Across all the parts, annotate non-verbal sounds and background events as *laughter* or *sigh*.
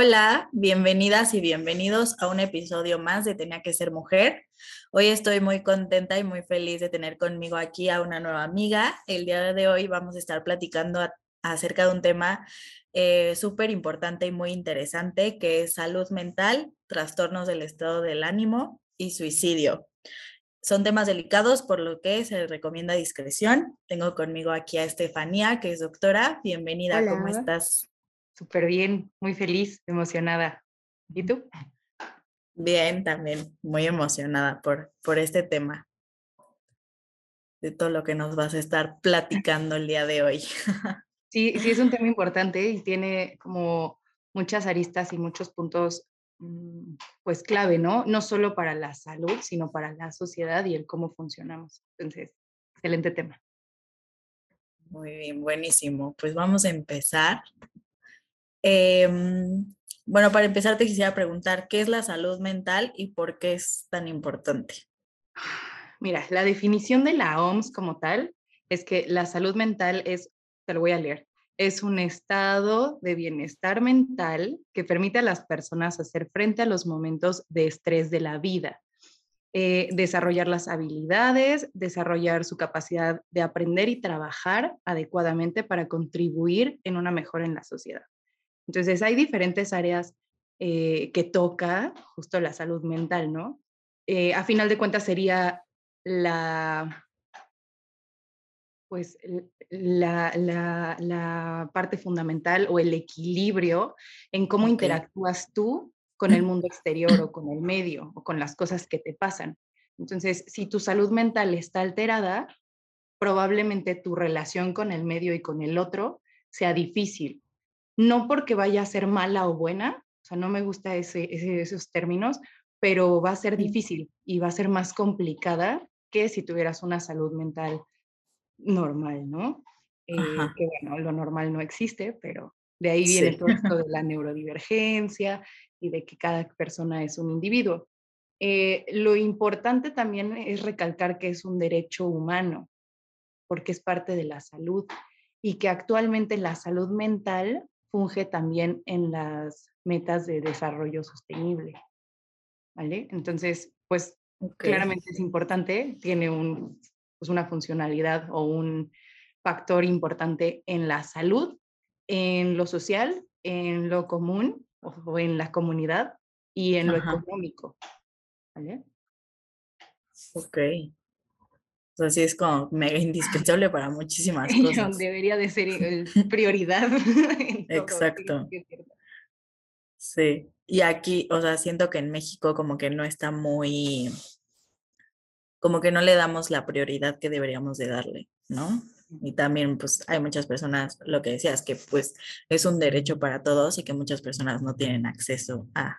Hola, bienvenidas y bienvenidos a un episodio más de Tenía que ser mujer. Hoy estoy muy contenta y muy feliz de tener conmigo aquí a una nueva amiga. El día de hoy vamos a estar platicando acerca de un tema eh, súper importante y muy interesante que es salud mental, trastornos del estado del ánimo y suicidio. Son temas delicados, por lo que se recomienda discreción. Tengo conmigo aquí a Estefanía, que es doctora. Bienvenida, ¿cómo estás? Súper bien, muy feliz, emocionada. ¿Y tú? Bien, también muy emocionada por, por este tema, de todo lo que nos vas a estar platicando el día de hoy. *laughs* Sí, sí, es un tema importante y tiene como muchas aristas y muchos puntos, mm, pues clave, ¿no? No solo para la salud, sino para la sociedad y el cómo funcionamos. Entonces, excelente tema. Muy bien, buenísimo. Pues vamos a empezar. Em, bueno, para empezar te quisiera preguntar, ¿qué es la salud mental y por qué es tan importante? Mira, la definición de la OMS como tal es que la salud mental es, te lo voy a leer, es un estado de bienestar mental que permite a las personas hacer frente a los momentos de estrés de la vida, eh, desarrollar las habilidades, desarrollar su capacidad de aprender y trabajar adecuadamente para contribuir en una mejora en la sociedad. Entonces, hay diferentes áreas eh, que toca justo la salud mental, ¿no? Eh, a final de cuentas sería la, pues, la, la, parte fundamental o el equilibrio en cómo interactúas tú con el mundo *clears throat* exterior o con el medio o con las cosas que te pasan. Entonces, si tu salud mental está alterada, probablemente tu relación con el medio y con el otro sea difícil no porque vaya a ser mala o buena, o sea, no me gusta ese, esos términos, pero va a ser difícil y va a ser más complicada que si tuvieras una salud mental normal, ¿no? Eh, que bueno, lo normal no existe, pero de ahí viene todo esto de la neurodivergencia y de que cada persona es un individuo. Eh, lo importante también es recalcar que es un derecho humano, porque es parte de la salud y que actualmente la salud mental funge también en las metas de desarrollo sostenible. ¿Vale? Entonces, pues claramente es importante, tiene un, pues una funcionalidad o un factor importante en la salud, en lo social, en lo común o, en la comunidad y en lo económico. ¿Vale? Ok. Así es como mega indispensable para muchísimas *laughs* cosas. Debería de ser *laughs* prioridad. Exacto. Sí. Y aquí, o sea, siento que en México como que no está muy, como que no le damos la prioridad que deberíamos de darle, ¿no? Y también, pues, hay muchas personas, lo que decías, que pues es un derecho para todos y que muchas personas no tienen acceso a.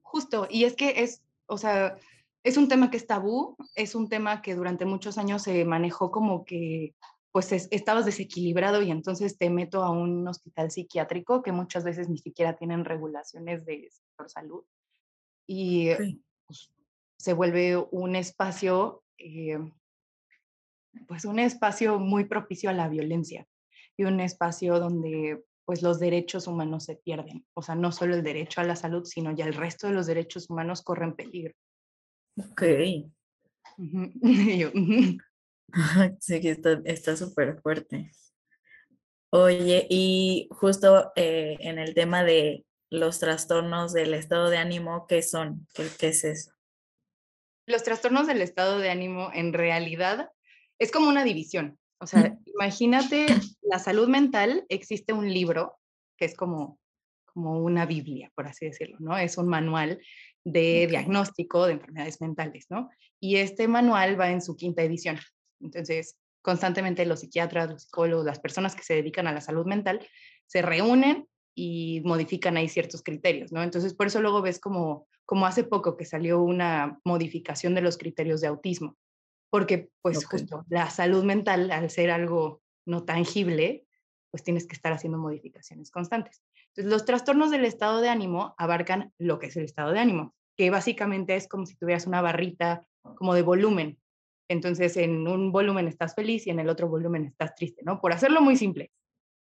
Justo, y es que es, o sea, es un tema que es tabú, es un tema que durante muchos años se manejó como que pues estabas desequilibrado y entonces te meto a un hospital psiquiátrico que muchas veces ni siquiera tienen regulaciones de salud y pues, se vuelve un espacio, eh, pues un espacio muy propicio a la violencia y un espacio donde pues los derechos humanos se pierden. O sea, no solo el derecho a la salud, sino ya el resto de los derechos humanos corren peligro. Ok. *laughs* sí, que está súper fuerte. Oye, y justo eh, en el tema de los trastornos del estado de ánimo, ¿qué son? ¿Qué, ¿Qué, es eso? Los trastornos del estado de ánimo en realidad es como una división. O sea, imagínate la salud mental, existe un libro que es como, como una Biblia, por así decirlo, ¿no? Es un manual de diagnóstico de enfermedades mentales, ¿no? Y este manual va en su quinta edición. Entonces, constantemente los psiquiatras, los psicólogos, las personas que se dedican a la salud mental se reúnen y modifican ahí ciertos criterios, ¿no? Entonces, por eso luego ves como, como hace poco que salió una modificación de los criterios de autismo, porque pues justo la salud mental, al ser algo no tangible, pues tienes que estar haciendo modificaciones constantes. Entonces, los trastornos del estado de ánimo abarcan lo que es el estado de ánimo, que básicamente es como si tuvieras una barrita como de volumen. Entonces, en un volumen estás feliz y en el otro volumen estás triste, ¿no? Por hacerlo muy simple.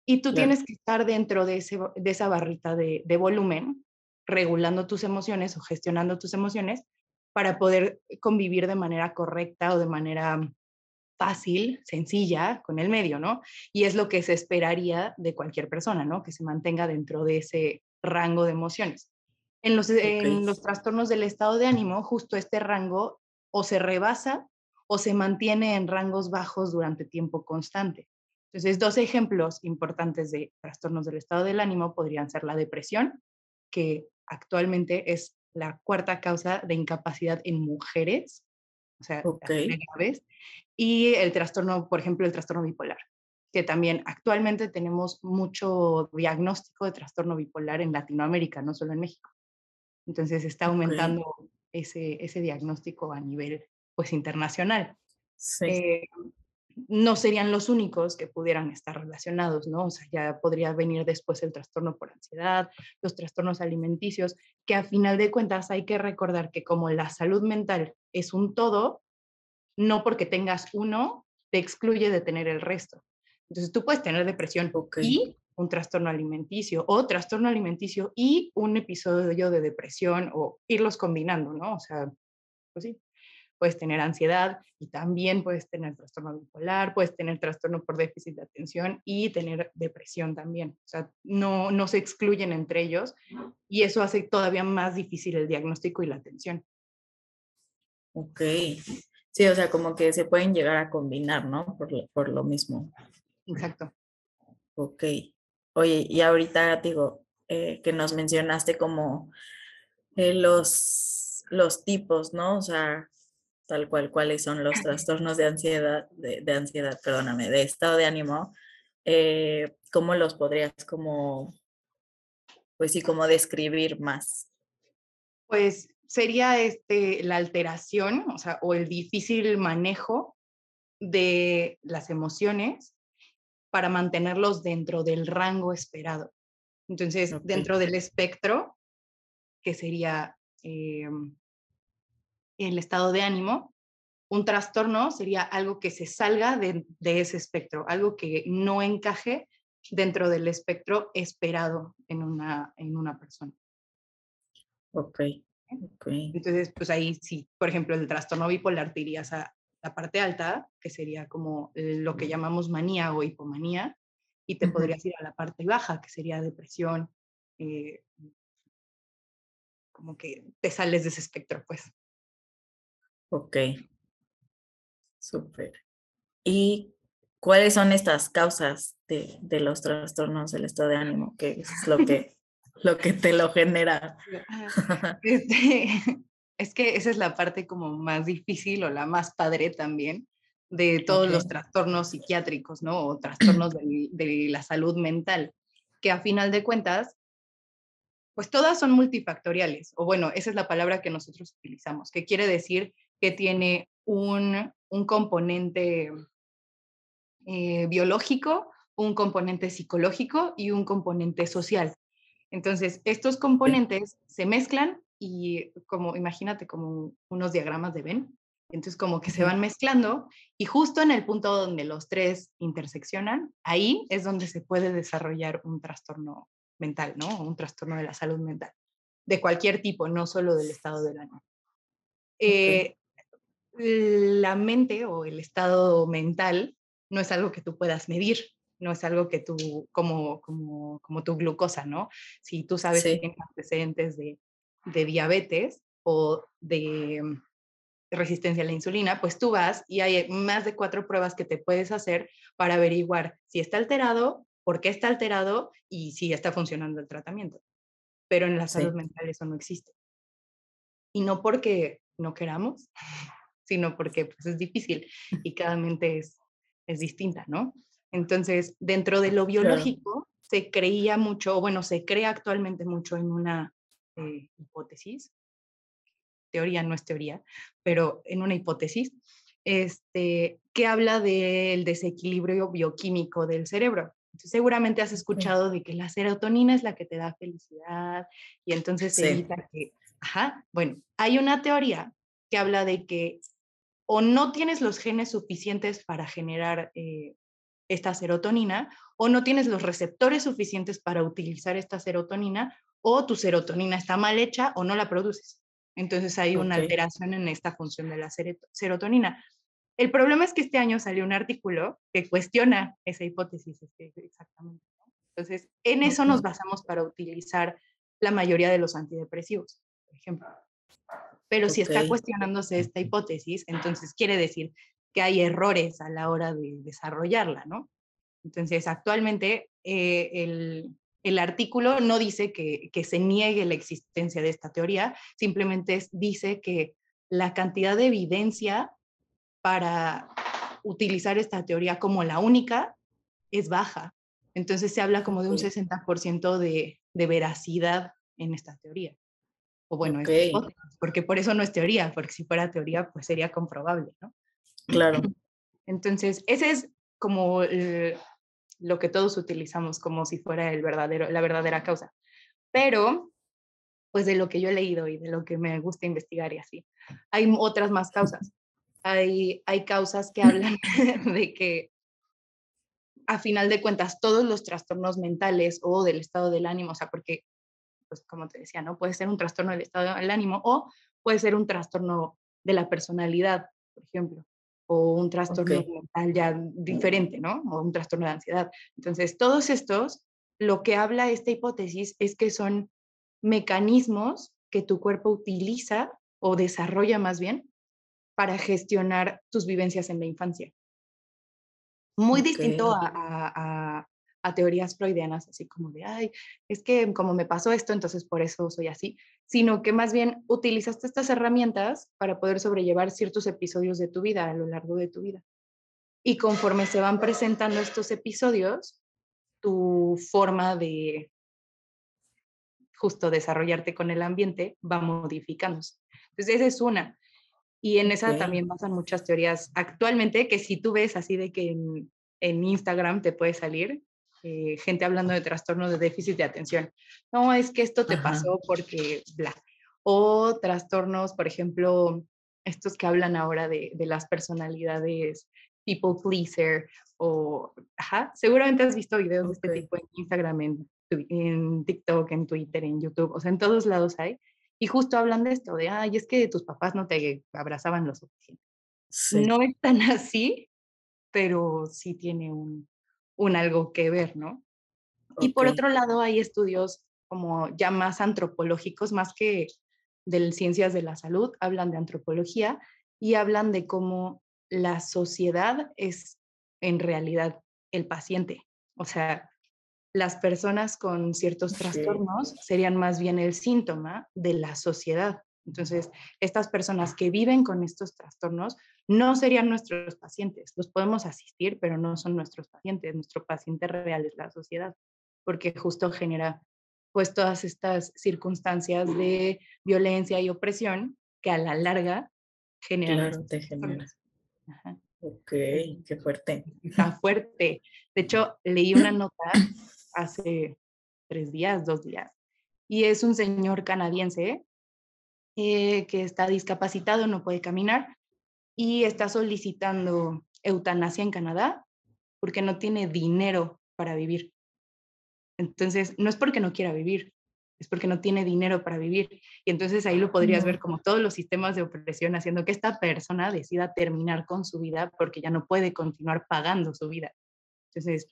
Y tú tienes que estar dentro de, ese, de esa barrita de, de volumen, regulando tus emociones o gestionando tus emociones para poder convivir de manera correcta o de manera fácil, sencilla con el medio, ¿no? Y es lo que se esperaría de cualquier persona, ¿no? Que se mantenga dentro de ese rango de emociones. En los, en los trastornos del estado de ánimo, justo este rango o se rebasa o se mantiene en rangos bajos durante tiempo constante. Entonces, dos ejemplos importantes de trastornos del estado del ánimo podrían ser la depresión, que actualmente es la cuarta causa de incapacidad en mujeres, o sea, graves, y el trastorno, por ejemplo, el trastorno bipolar, que también actualmente tenemos mucho diagnóstico de trastorno bipolar en Latinoamérica, no solo en México. Entonces está aumentando ese, ese diagnóstico a nivel pues internacional. Sí. Eh, no serían los únicos que pudieran estar relacionados, ¿no? O sea, ya podría venir después el trastorno por ansiedad, los trastornos alimenticios, que a final de cuentas hay que recordar que como la salud mental es un todo, no porque tengas uno te excluye de tener el resto. Entonces tú puedes tener depresión y un trastorno alimenticio o trastorno alimenticio y un episodio de depresión o irlos combinando, ¿no? O sea, pues sí puedes tener ansiedad y también puedes tener trastorno bipolar, puedes tener trastorno por déficit de atención y tener depresión también. O sea, no, no se excluyen entre ellos y eso hace todavía más difícil el diagnóstico y la atención. Ok. Sí, o sea, como que se pueden llegar a combinar, ¿no? Por, por lo mismo. Exacto. Ok. Oye, y ahorita digo, eh, que nos mencionaste como eh, los, los tipos, ¿no? O sea, tal cual cuáles son los trastornos de ansiedad, de, ansiedad, perdóname, de estado de ánimo, eh, ¿cómo los podrías como, pues sí, como describir más? Pues sería este, la alteración, o sea, o el difícil manejo de las emociones para mantenerlos dentro del rango esperado. Entonces, dentro del espectro, que sería em, el estado de ánimo, un trastorno sería algo que se salga de, ese espectro, algo que no encaje dentro del espectro esperado en una, en una persona. Ok. okay. Entonces, pues ahí sí, por ejemplo, el trastorno bipolar te irías a la parte alta, que sería como lo que llamamos manía o hipomanía, y te podrías ir a la parte baja, que sería depresión, eh, como que te sales de ese espectro, pues. Ok. Súper. ¿Y cuáles son estas causas de, de, los trastornos del estado de ánimo? ¿Qué es lo *laughs* que, lo que te lo genera? *laughs* Este, *laughs* es que esa es la parte como más difícil o la más padre también de todos los trastornos psiquiátricos, ¿no? O trastornos de, de la salud mental, que a final de cuentas pues todas son multifactoriales, o bueno, esa es la palabra que nosotros utilizamos, que quiere decir que tiene un, componente eh, biológico, un componente psicológico y un componente social. Entonces, estos componentes se mezclan y como, imagínate como unos diagramas de Venn, entonces como que se van mezclando y justo en el punto donde los tres interseccionan, ahí es donde se puede desarrollar un trastorno mental, ¿no? Un trastorno de la salud mental, de cualquier tipo, no solo del estado del ánimo. Eh, la mente o el estado mental no es algo que tú puedas medir, no es algo que tú, como, como, como tu glucosa, ¿no? Si tú sabes que tienes antecedentes de, de diabetes o de resistencia a la insulina, pues tú vas y hay más de cuatro pruebas que te puedes hacer para averiguar si está alterado, por qué está alterado y si está funcionando el tratamiento. Pero en la salud mental eso no existe. Y no porque no queramos, *laughs* sino porque pues, es difícil y cada mente es, es distinta, ¿no? Entonces, dentro de lo biológico, se creía mucho, bueno, se cree actualmente mucho en una eh, hipótesis, teoría no es teoría, pero en una hipótesis, este, que habla del desequilibrio bioquímico del cerebro. Entonces, seguramente has escuchado de que la serotonina es la que te da felicidad y entonces se evita que, ajá, bueno, hay una teoría que habla de que o no tienes los genes suficientes para generar eh, esta serotonina o no tienes los receptores suficientes para utilizar esta serotonina o tu serotonina está mal hecha o no la produces. Entonces hay una alteración en esta función de la serotonina. El problema es que este año salió un artículo que cuestiona esa hipótesis exactamente. Entonces, en eso nos basamos para utilizar la mayoría de los antidepresivos, por ejemplo. Pero si está cuestionándose esta hipótesis, entonces quiere decir que hay errores a la hora de desarrollarla, ¿no? Entonces, actualmente eh, el, el, artículo no dice que, que, se niegue la existencia de esta teoría, simplemente dice que la cantidad de evidencia para utilizar esta teoría como la única es baja. Entonces se habla como de un 60% de, de, veracidad en esta teoría. O bueno, porque por eso no es teoría, porque si fuera teoría, pues sería comprobable, ¿no? Claro. *clears throat* Entonces, ese es como lo que todos utilizamos como si fuera el verdadero, la verdadera causa. Pero, pues de lo que yo he leído y de lo que me gusta investigar y así, hay otras más causas hay, hay causas que *clears throat* hablan *laughs* de que a final de cuentas todos los trastornos mentales o del estado del ánimo, o sea, porque, pues como te decía, ¿no? Puede ser un trastorno del estado del ánimo o puede ser un trastorno de la personalidad, por ejemplo, o un trastorno mental ya diferente, ¿no? O un trastorno de ansiedad. Entonces, todos estos, lo que habla esta hipótesis es que son mecanismos que tu cuerpo utiliza o desarrolla más bien para gestionar tus vivencias en la infancia. Muy distinto a, teorías freudianas, así como de, ay, es que como me pasó esto, entonces por eso soy así, sino que más bien utilizaste estas herramientas para poder sobrellevar ciertos episodios de tu vida a lo largo de tu vida. Y conforme se van presentando estos episodios, tu forma de justo desarrollarte con el ambiente va modificándose. Entonces, esa es una. Y en esa también pasan muchas teorías actualmente, que si tú ves así de que en, en Instagram te puede salir eh, gente hablando de trastorno de déficit de atención. No, es que esto te pasó porque bla. O trastornos, por ejemplo, estos que hablan ahora de, de las personalidades people pleaser o, ajá, seguramente has visto videos de este tipo en Instagram, en, en TikTok, en Twitter, en YouTube, o sea, en todos lados hay. Y justo hablan de esto, de, ay, es que tus papás no te abrazaban lo suficiente. No es tan *laughs* así, pero sí tiene un, un algo que ver, ¿no? Y por otro lado, hay estudios como ya más antropológicos, más que de ciencias de la salud, hablan de antropología y hablan de cómo la sociedad es en realidad el paciente. O sea, las personas con ciertos trastornos serían más bien el síntoma de la sociedad. Entonces, estas personas que viven con estos trastornos no serían nuestros pacientes. Los podemos asistir, pero no son nuestros pacientes. Nuestro paciente real es la sociedad, porque justo genera pues todas estas circunstancias de violencia y opresión que a la larga generan. Claro, te genera. Ok, qué fuerte. Está fuerte. De hecho, leí una nota hace tres días, dos días. Y es un señor canadiense eh, que está discapacitado, no puede caminar y está solicitando eutanasia en Canadá porque no tiene dinero para vivir. Entonces, no es porque no quiera vivir, es porque no tiene dinero para vivir. Y entonces ahí lo podrías ver como todos los sistemas de opresión haciendo que esta persona decida terminar con su vida porque ya no puede continuar pagando su vida. Entonces,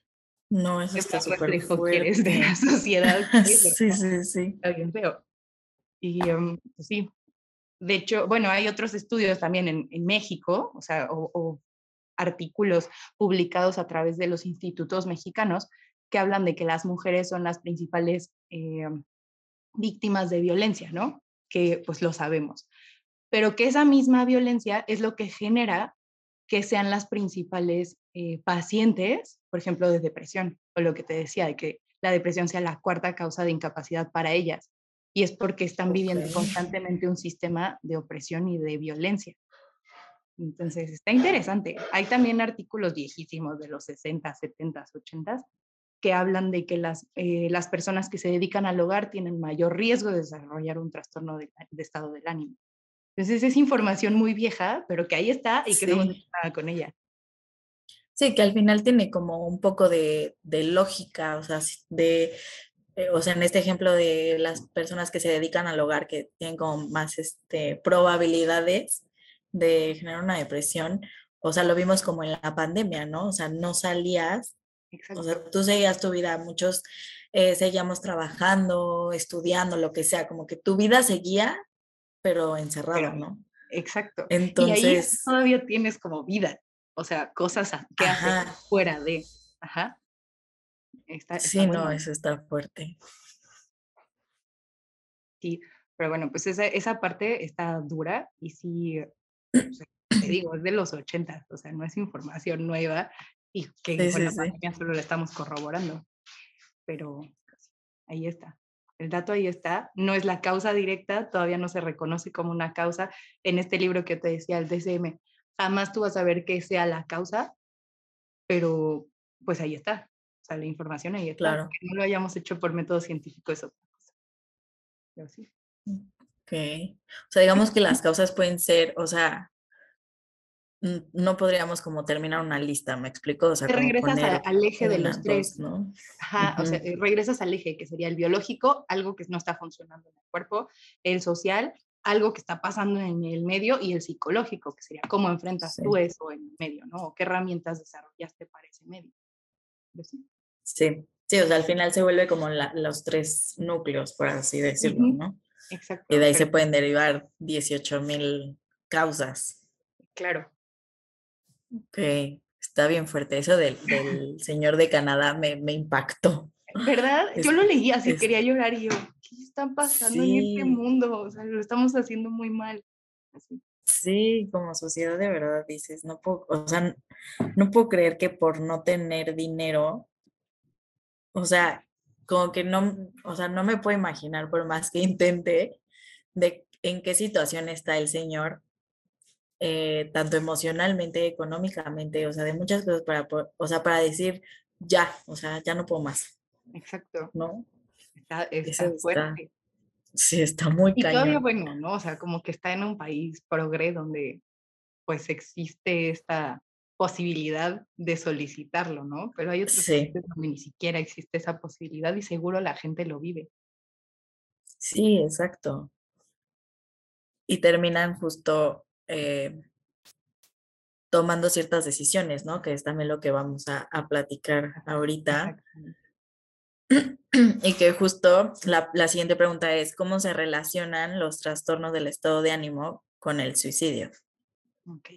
no, eso está súper fuerte. de la *laughs* sociedad. *laughs* sí, sí, sí. Está bien feo. Y um, pues sí, de hecho, bueno, hay otros estudios también en, en México, o sea, o, artículos publicados a través de los institutos mexicanos que hablan de que las mujeres son las principales eh, víctimas de violencia, ¿no? Que pues lo sabemos. Pero que esa misma violencia es lo que genera que sean las principales eh, pacientes, por ejemplo, de depresión, o lo que te decía, de que la depresión sea la cuarta causa de incapacidad para ellas. Y es porque están viviendo constantemente un sistema de opresión y de violencia. Entonces, está interesante. Hay también artículos viejísimos de los 60, 70, 80 que hablan de que las, eh, las personas que se dedican al hogar tienen mayor riesgo de desarrollar un trastorno de, estado del ánimo. Entonces es información muy vieja, pero que ahí está y que no con ella. Sí, que al final tiene como un poco de, lógica, o sea, de, o sea, en este ejemplo de las personas que se dedican al hogar, que tienen como más este, probabilidades de generar una depresión, o sea, lo vimos como en la pandemia, ¿no? O sea, no salías, o sea, tú seguías tu vida, muchos eh, seguíamos trabajando, estudiando, lo que sea, como que tu vida seguía, pero encerrado, ¿no? Exacto. Entonces, y ahí todavía tienes como vida, o sea, cosas que hacer fuera de. Ajá. Sí, no, eso está fuerte. Sí, pero bueno, pues esa, esa parte está dura y sí, te *clears throat* digo, es de los 80, o sea, no es información nueva y que con la pandemia solo la estamos corroborando. Pero ahí está. El dato ahí está, no es la causa directa, todavía no se reconoce como una causa. En este libro que te decía, el DCM, jamás tú vas a ver que sea la causa, pero pues ahí está. Sea, la información ahí está. Claro. Que no lo hayamos hecho por método científico es otra cosa. Pero sí. Ok. O sea, digamos que las causas pueden ser, o sea, no podríamos como terminar una lista, ¿me explico? O sea, regresas al eje de los tres, ¿no? Ajá, o sea, eh, regresas al eje que sería el biológico, algo que no está funcionando en el cuerpo, el social, algo que está pasando en el medio y el psicológico, que sería cómo enfrentas tú eso en el medio, ¿no? O qué herramientas desarrollaste para ese medio. Sí. sí, o sea, al final se vuelve como los tres núcleos, por así decirlo, ¿no? Exacto. Y de ahí se pueden derivar 18 mil causas. Claro. Ok, está bien fuerte. Eso del, del *laughs* señor de Canadá me, me impactó. ¿Verdad? *laughs* yo lo leí así, quería llorar y yo, ¿qué está pasando en este mundo? O sea, lo estamos haciendo muy mal. Sí, como sociedad de verdad dices, no puedo, o sea, no puedo creer que por no tener dinero, o sea, como que no, o sea, no me puedo imaginar por más que intente de en qué situación está el señor, eh, tanto emocionalmente, económicamente, o sea, de muchas cosas para, o sea, para decir, ya, o sea, ya no puedo más. Exacto. ¿No? Está, fuerte. sí, está muy Y todavía, bueno, ¿no? O sea, como que está en un país progre donde pues existe esta posibilidad de solicitarlo, ¿no? Pero hay otros países donde ni siquiera existe esa posibilidad y seguro la gente lo vive. Sí, exacto. Y terminan justo eh, tomando ciertas decisiones, ¿no? Que es también lo que vamos a, a platicar ahorita. *clears throat* Y que justo la, siguiente pregunta es, ¿cómo se relacionan los trastornos del estado de ánimo con el suicidio? Ok,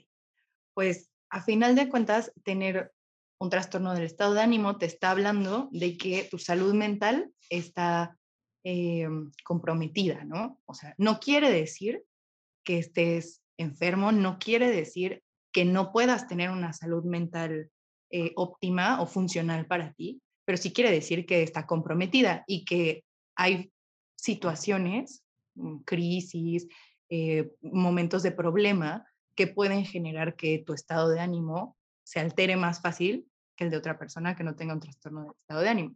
pues a final de cuentas, tener un trastorno del estado de ánimo te está hablando de que tu salud mental está eh, comprometida, ¿no? O sea, no quiere decir que estés enfermo, no quiere decir que no puedas tener una salud mental eh, óptima o funcional para ti, pero sí quiere decir que está comprometida y que hay situaciones, mm, crisis, eh, momentos de problema que pueden generar que tu estado de ánimo se altere más fácil que el de otra persona que no tenga un trastorno de estado de ánimo.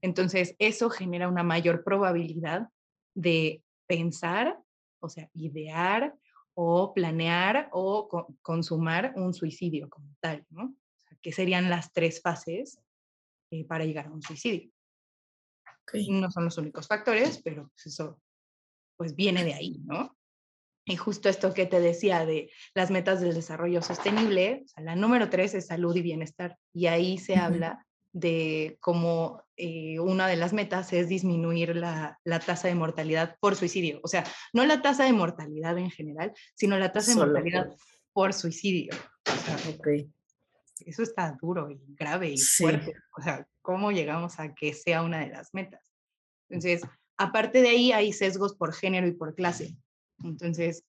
Entonces, eso genera una mayor probabilidad de pensar, o sea, idear o planear o consumar un suicidio como tal, ¿no? que serían las tres fases eh, para llegar a un suicidio. No son los únicos factores, pero pues, eso pues viene de ahí, ¿no? Y justo esto que te decía de las metas del desarrollo sostenible, la número tres es salud y bienestar. Y ahí se habla de cómo eh, una de las metas es disminuir la, la, tasa de mortalidad por suicidio. O sea, no la tasa de mortalidad en general, sino la tasa de mortalidad por, suicidio. O eso está duro y grave y fuerte. O sea, ¿cómo llegamos a que sea una de las metas? Entonces, aparte de ahí, hay sesgos por género y por clase. Entonces,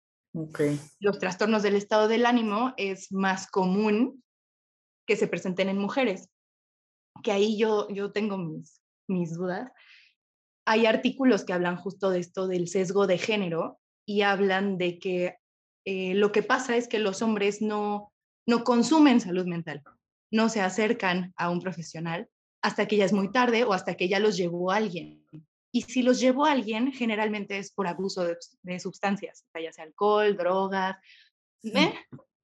los trastornos del estado del ánimo es más común que se presenten en mujeres, que ahí yo, yo tengo mis, mis dudas. Hay artículos que hablan justo de esto del sesgo de género y hablan de que eh, lo que pasa es que los hombres no, no consumen salud mental, no se acercan a un profesional hasta que ya es muy tarde o hasta que ya los llevó alguien. Y si los llevó alguien, generalmente es por abuso de, sustancias, ya sea alcohol, drogas. ¿eh?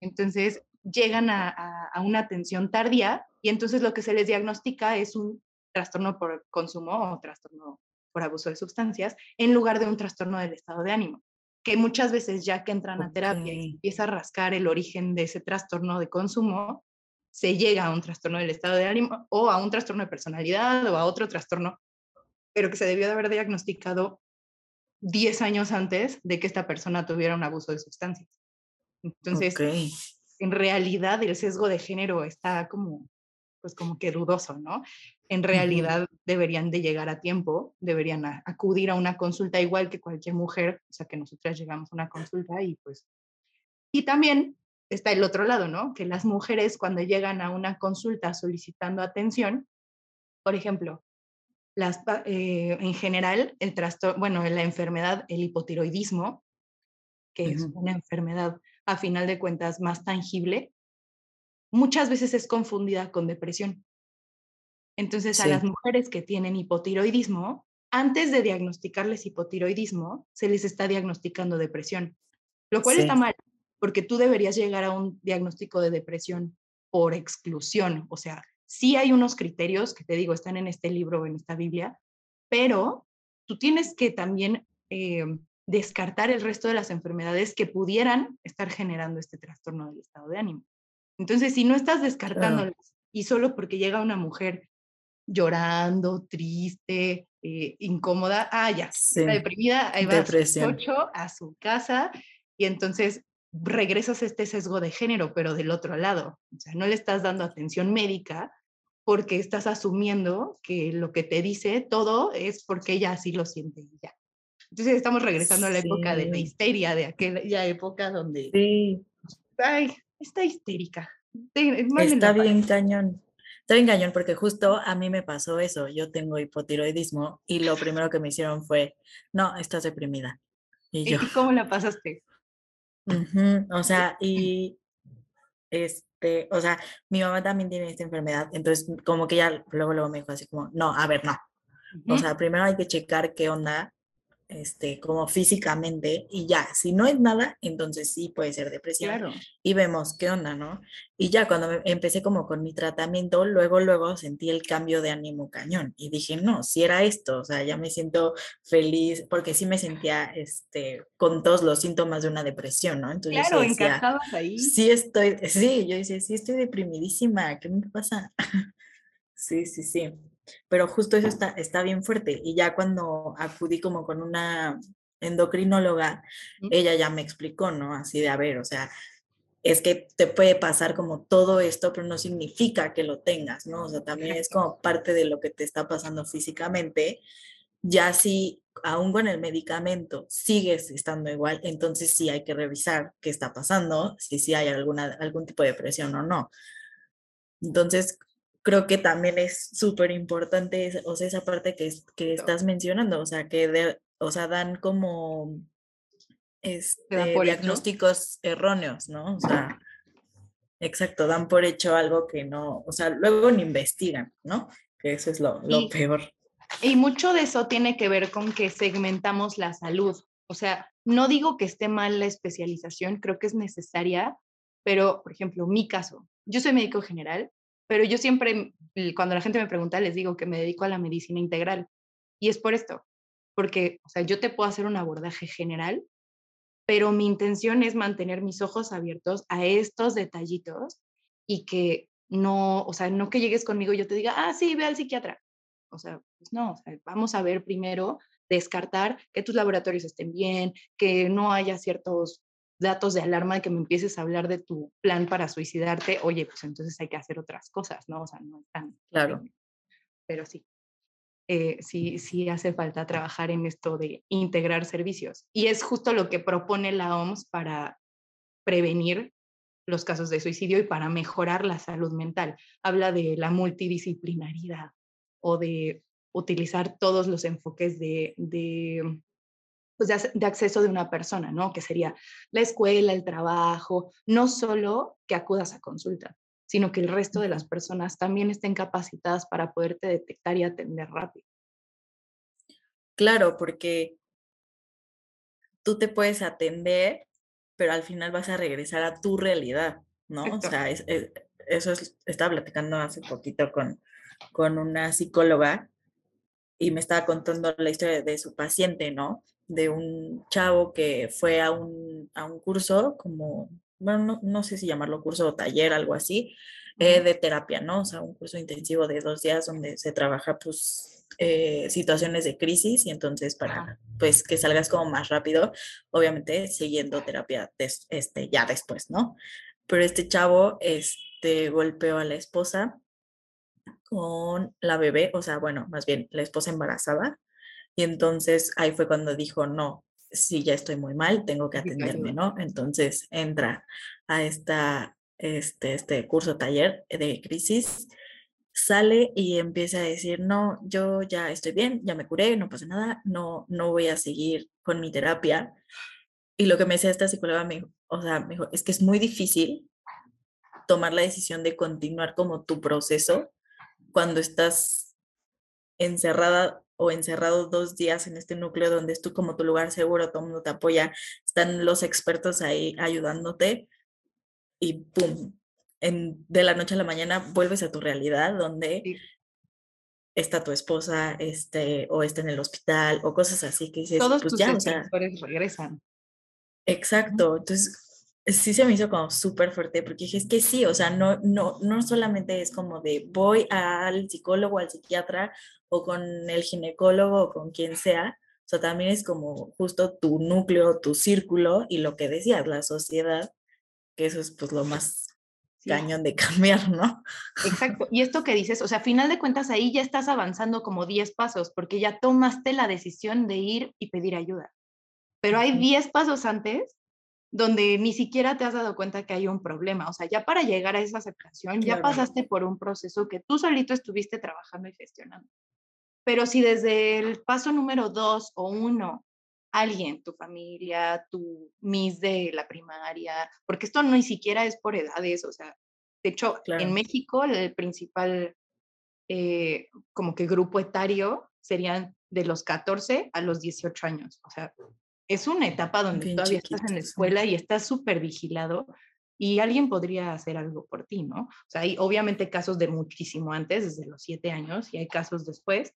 Entonces, llegan a, una atención tardía y entonces lo que se les diagnostica es un trastorno por consumo o trastorno por abuso de sustancias en lugar de un trastorno del estado de ánimo, que muchas veces ya que entran a terapia y empieza a rascar el origen de ese trastorno de consumo, se llega a un trastorno del estado de ánimo o a un trastorno de personalidad o a otro trastorno, pero que se debió de haber diagnosticado 10 años antes de que esta persona tuviera un abuso de sustancias. Entonces, en realidad el sesgo de género está como, pues como que dudoso, ¿no? En realidad deberían de llegar a tiempo, deberían acudir a una consulta igual que cualquier mujer, o sea, que nosotras llegamos a una consulta y pues... Y también está el otro lado, ¿no? Que las mujeres cuando llegan a una consulta solicitando atención, por ejemplo, las, eh, en general, el trastorno, bueno, la enfermedad, el hipotiroidismo, que es una enfermedad a final de cuentas más tangible, muchas veces es confundida con depresión. Entonces, a las mujeres que tienen hipotiroidismo, antes de diagnosticarles hipotiroidismo, se les está diagnosticando depresión, lo cual está mal, porque tú deberías llegar a un diagnóstico de depresión por exclusión, o sea, sí hay unos criterios que te digo, están en este libro, en esta Biblia, pero tú tienes que también eh, descartar el resto de las enfermedades que pudieran estar generando este trastorno del estado de ánimo. Entonces, si no estás descartándolas y solo porque llega una mujer llorando, triste, eh, incómoda, ah, ya, está deprimida, ahí va a a su casa y entonces regresas a este sesgo de género, pero del otro lado. O sea, no le estás dando atención médica porque estás asumiendo que lo que te dice todo es porque ella así lo siente y ya. Entonces estamos regresando a la época de la histeria, de aquella época donde... Sí. Ay, está histérica. Está bien cañón. Está bien cañón porque justo a mí me pasó eso. Yo tengo hipotiroidismo y lo primero que me hicieron fue, no, estás deprimida. Y, yo, cómo la pasaste? o sea, y o sea, mi mamá también tiene esta enfermedad, entonces como que ya luego, luego me dijo así como, no, a ver, no. O sea, primero hay que checar qué onda este, como físicamente y ya, si no es nada, entonces sí puede ser depresión. Y vemos qué onda, ¿no? Y ya cuando empecé como con mi tratamiento, luego, luego sentí el cambio de ánimo cañón y dije, no, si era esto, o sea, ya me siento feliz porque sí me sentía, este, con todos los síntomas de una depresión, ¿no? Entonces, claro, encajabas ahí. Sí estoy, sí, yo decía, sí estoy deprimidísima, ¿qué me pasa? *laughs* sí, sí, sí pero justo eso está, está bien fuerte. Y ya cuando acudí como con una endocrinóloga, ella ya me explicó, ¿no? Así de, a ver, o sea, es que te puede pasar como todo esto, pero no significa que lo tengas, ¿no? O sea, también es como parte de lo que te está pasando físicamente. Ya si aún con el medicamento sigues estando igual, entonces sí hay que revisar qué está pasando, si sí hay alguna, algún tipo de presión o no. Entonces, creo que también es súper importante, o sea, esa parte que, que estás mencionando, o sea, que o sea, dan como este, diagnósticos erróneos, ¿no? O sea, exacto, dan por hecho algo que no, o sea, luego ni investigan, ¿no? Que eso es lo, lo peor. Y mucho de eso tiene que ver con que segmentamos la salud. O sea, no digo que esté mal la especialización, creo que es necesaria, pero, por ejemplo, mi caso, yo soy médico general pero yo siempre, cuando la gente me pregunta, les digo que me dedico a la medicina integral. Y es por esto, porque, o sea, yo te puedo hacer un abordaje general, pero mi intención es mantener mis ojos abiertos a estos detallitos y que no, o sea, no que llegues conmigo y yo te diga, ah, sí, ve al psiquiatra. O sea, pues no, vamos a ver primero, descartar que tus laboratorios estén bien, que no haya ciertos datos de alarma de que me empieces a hablar de tu plan para suicidarte, oye, pues entonces hay que hacer otras cosas, ¿no? O sea, no es tan... Claro. Pero sí, eh, sí, sí hace falta trabajar en esto de integrar servicios. Y es justo lo que propone la OMS para prevenir los casos de suicidio y para mejorar la salud mental. Habla de la multidisciplinaridad o de utilizar todos los enfoques de, de pues, de, acceso de una persona, ¿no? Que sería la escuela, el trabajo, no solo que acudas a consulta, sino que el resto de las personas también estén capacitadas para poderte detectar y atender rápido. Claro, porque tú te puedes atender, pero al final vas a regresar a tu realidad. ¿no? O sea, es, eso estaba platicando hace poquito con, con una psicóloga y me estaba contando la historia de su paciente, ¿no? De un chavo que fue a un, a un curso como, bueno, no, sé si llamarlo curso o taller, algo así, eh, de terapia, ¿no? O sea, un curso intensivo de dos días donde se trabaja, pues, eh, situaciones de crisis y entonces para, pues, que salgas como más rápido, obviamente siguiendo terapia este, ya después, ¿no? Pero este chavo, este, golpeó a la esposa con la bebé, o sea, bueno, más bien la esposa embarazada. Y entonces ahí fue cuando dijo, no, sí, ya estoy muy mal, tengo que atenderme, ¿no? Entonces entra a esta, este, este curso taller de crisis, sale y empieza a decir, no, yo ya estoy bien, ya me curé, no pasa nada, no, no voy a seguir con mi terapia. Y lo que me decía esta psicóloga, me o sea, me dijo, es que es muy difícil tomar la decisión de continuar como tu proceso cuando estás encerrada o encerrado dos días en este núcleo donde es tú como tu lugar seguro, todo el mundo te apoya, están los expertos ahí ayudándote y ¡pum! En, de la noche a la mañana vuelves a tu realidad donde está tu esposa este, o está en el hospital o cosas así que dices, Todos pues tus ya, regresan. Exacto, entonces sí se me hizo como súper fuerte porque dije, es que sí, o sea, no, no, no solamente es como de voy al psicólogo, al psiquiatra o con el ginecólogo o con quien sea, o sea, también es como justo tu núcleo, tu círculo y lo que decías, la sociedad, que eso es pues lo más cañón de *laughs* cambiar, ¿no? Exacto. Y esto que dices, o sea, a final de cuentas ahí ya estás avanzando como 10 pasos porque ya tomaste la decisión de ir y pedir ayuda. Pero hay 10 pasos antes donde ni siquiera te has dado cuenta que hay un problema. O sea, ya para llegar a esa aceptación, ya pasaste por un proceso que tú solito estuviste trabajando y gestionando. Pero si desde el paso número dos o uno, alguien, tu familia, tu mis de la primaria, porque esto no ni siquiera es por edades, o sea, de hecho, en México el principal eh, como que grupo etario serían de los 14 a los 18 años. O sea, es una etapa donde todavía estás en la escuela y estás súper vigilado y alguien podría hacer algo por ti, ¿no? O sea, hay obviamente casos de muchísimo antes, desde los siete años, y hay casos después,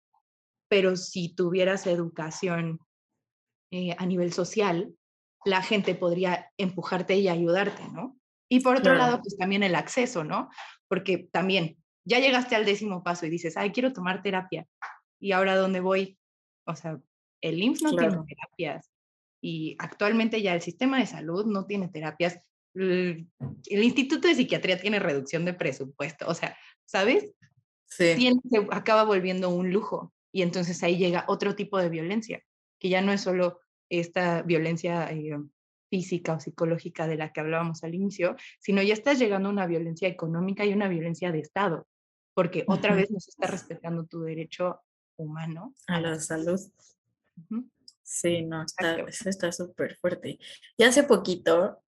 pero si tuvieras educación eh, a nivel social, la gente podría empujarte y ayudarte, ¿no? Y por otro lado, pues también el acceso, ¿no? Porque también ya llegaste al décimo paso y dices, ay, quiero tomar terapia. ¿Y ahora dónde voy? O sea, el IMSS no tiene terapias, y actualmente ya el sistema de salud no tiene terapias. El, Instituto de Psiquiatría tiene reducción de presupuesto, o sea, ¿sabes? Sí. se acaba volviendo un lujo y entonces ahí llega otro tipo de violencia, que ya no es solo esta violencia eh, física o psicológica de la que hablábamos al inicio, sino ya estás llegando a una violencia económica y una violencia de Estado, porque otra vez no se está respetando tu derecho humano a, la salud. Sí, no, está, está súper fuerte. Y hace poquito,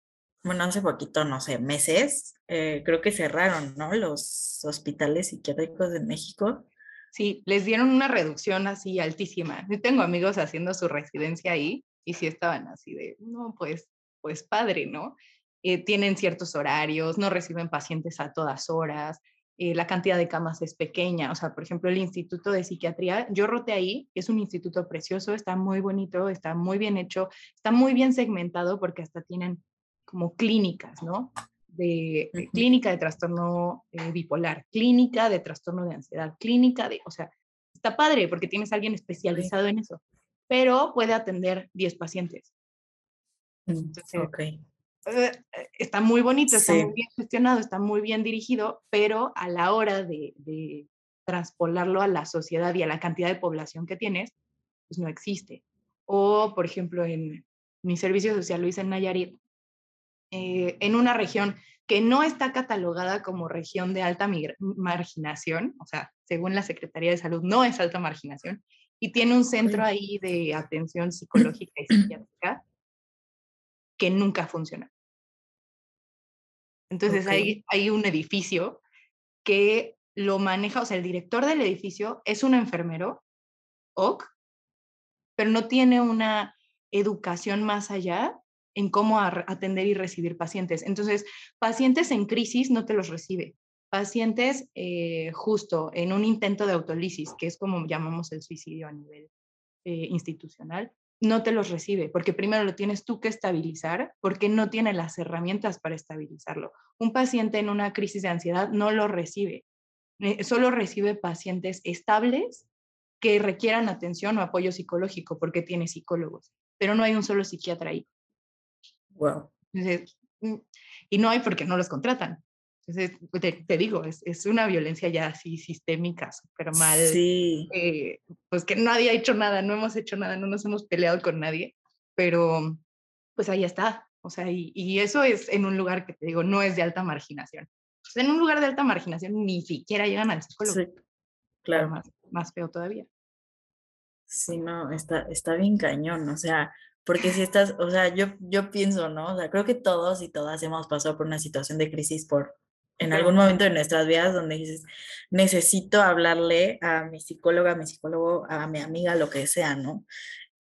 bueno, hace poquito, no sé, meses, eh, creo que cerraron, ¿no? Los hospitales psiquiátricos de México. Sí, les dieron una reducción así altísima. Yo tengo amigos haciendo su residencia ahí y sí estaban así de, no, pues, pues padre, ¿no? Eh, tienen ciertos horarios, no reciben pacientes a todas horas, eh, la cantidad de camas es pequeña. O sea, por ejemplo, el Instituto de Psiquiatría, yo roté ahí, es un instituto precioso, está muy bonito, está muy bien hecho, está muy bien segmentado porque hasta tienen como clínicas, ¿no? De, clínica de trastorno eh, bipolar, clínica de trastorno de ansiedad, clínica de, o sea, está padre porque tienes a alguien especializado en eso, pero puede atender 10 pacientes. Mm, Entonces, okay. Eh, eh, está muy bonito, está muy bien gestionado, está muy bien dirigido, pero a la hora de, de transpolarlo a la sociedad y a la cantidad de población que tienes, pues no existe. O, por ejemplo, en mi servicio social lo hice en Nayarit, eh, en una región que no está catalogada como región de alta marginación, o sea, según la Secretaría de Salud, no es alta marginación, y tiene un centro ahí de atención psicológica y psiquiátrica que nunca funciona. Entonces hay, hay un edificio que lo maneja, o sea, el director del edificio es un enfermero, OK, pero no tiene una educación más allá en cómo atender y recibir pacientes. Entonces, pacientes en crisis no te los recibe. Pacientes eh, justo en un intento de autolisis, que es como llamamos el suicidio a nivel eh, institucional, no te los recibe, porque primero lo tienes tú que estabilizar, porque no tiene las herramientas para estabilizarlo. Un paciente en una crisis de ansiedad no lo recibe, eh, solo recibe pacientes estables que requieran atención o apoyo psicológico, porque tiene psicólogos, pero no hay un solo psiquiatra ahí. Wow. Mm, y no hay porque no los contratan. Entonces, pues, te, digo, es, es, una violencia ya así sistémica, súper mal. Sí. Eh, pues que nadie ha hecho nada, no hemos hecho nada, no nos hemos peleado con nadie, pero pues ahí está. O sea, y, y eso es en un lugar que te digo, no es de alta marginación. Pues, en un lugar de alta marginación ni siquiera llegan al psicólogo. Sí, claro. Más, más feo todavía. Sí, no, está, está bien cañón. O sea, porque si estás, o sea, yo, yo pienso, ¿no? O sea, creo que todos y todas hemos pasado por una situación de crisis por en algún momento de nuestras vidas donde dices, necesito hablarle a mi psicóloga, a mi psicólogo, a mi amiga, lo que sea, ¿no?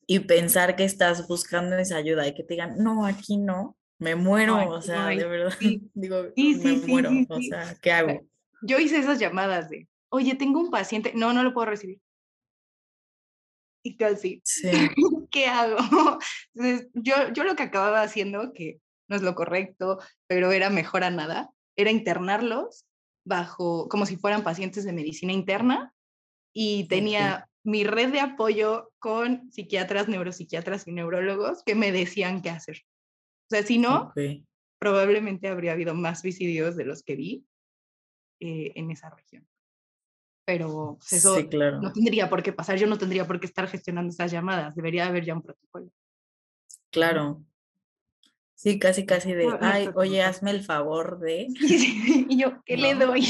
Y pensar que estás buscando esa ayuda y que te digan, no, aquí no, me muero, o sea, de verdad, *laughs* digo, me muero, o sea, ¿qué hago? Yo hice esas llamadas de, oye, tengo un paciente, no, no lo puedo recibir y casi, sí. *laughs* ¿qué hago? *laughs* Entonces, yo, yo lo que acababa haciendo, que no es lo correcto, pero era mejor a nada, era internarlos bajo, como si fueran pacientes de medicina interna y tenía mi red de apoyo con psiquiatras, neuropsiquiatras y neurólogos que me decían qué hacer. O sea, si no, probablemente habría habido más suicidios de los que vi eh, en esa región pero pues, eso no tendría por qué pasar, yo no tendría por qué estar gestionando esas llamadas, debería haber ya un protocolo. Claro. Sí, casi, casi de, ay, oye, hazme el favor de... *laughs* y yo, ¿qué le doy?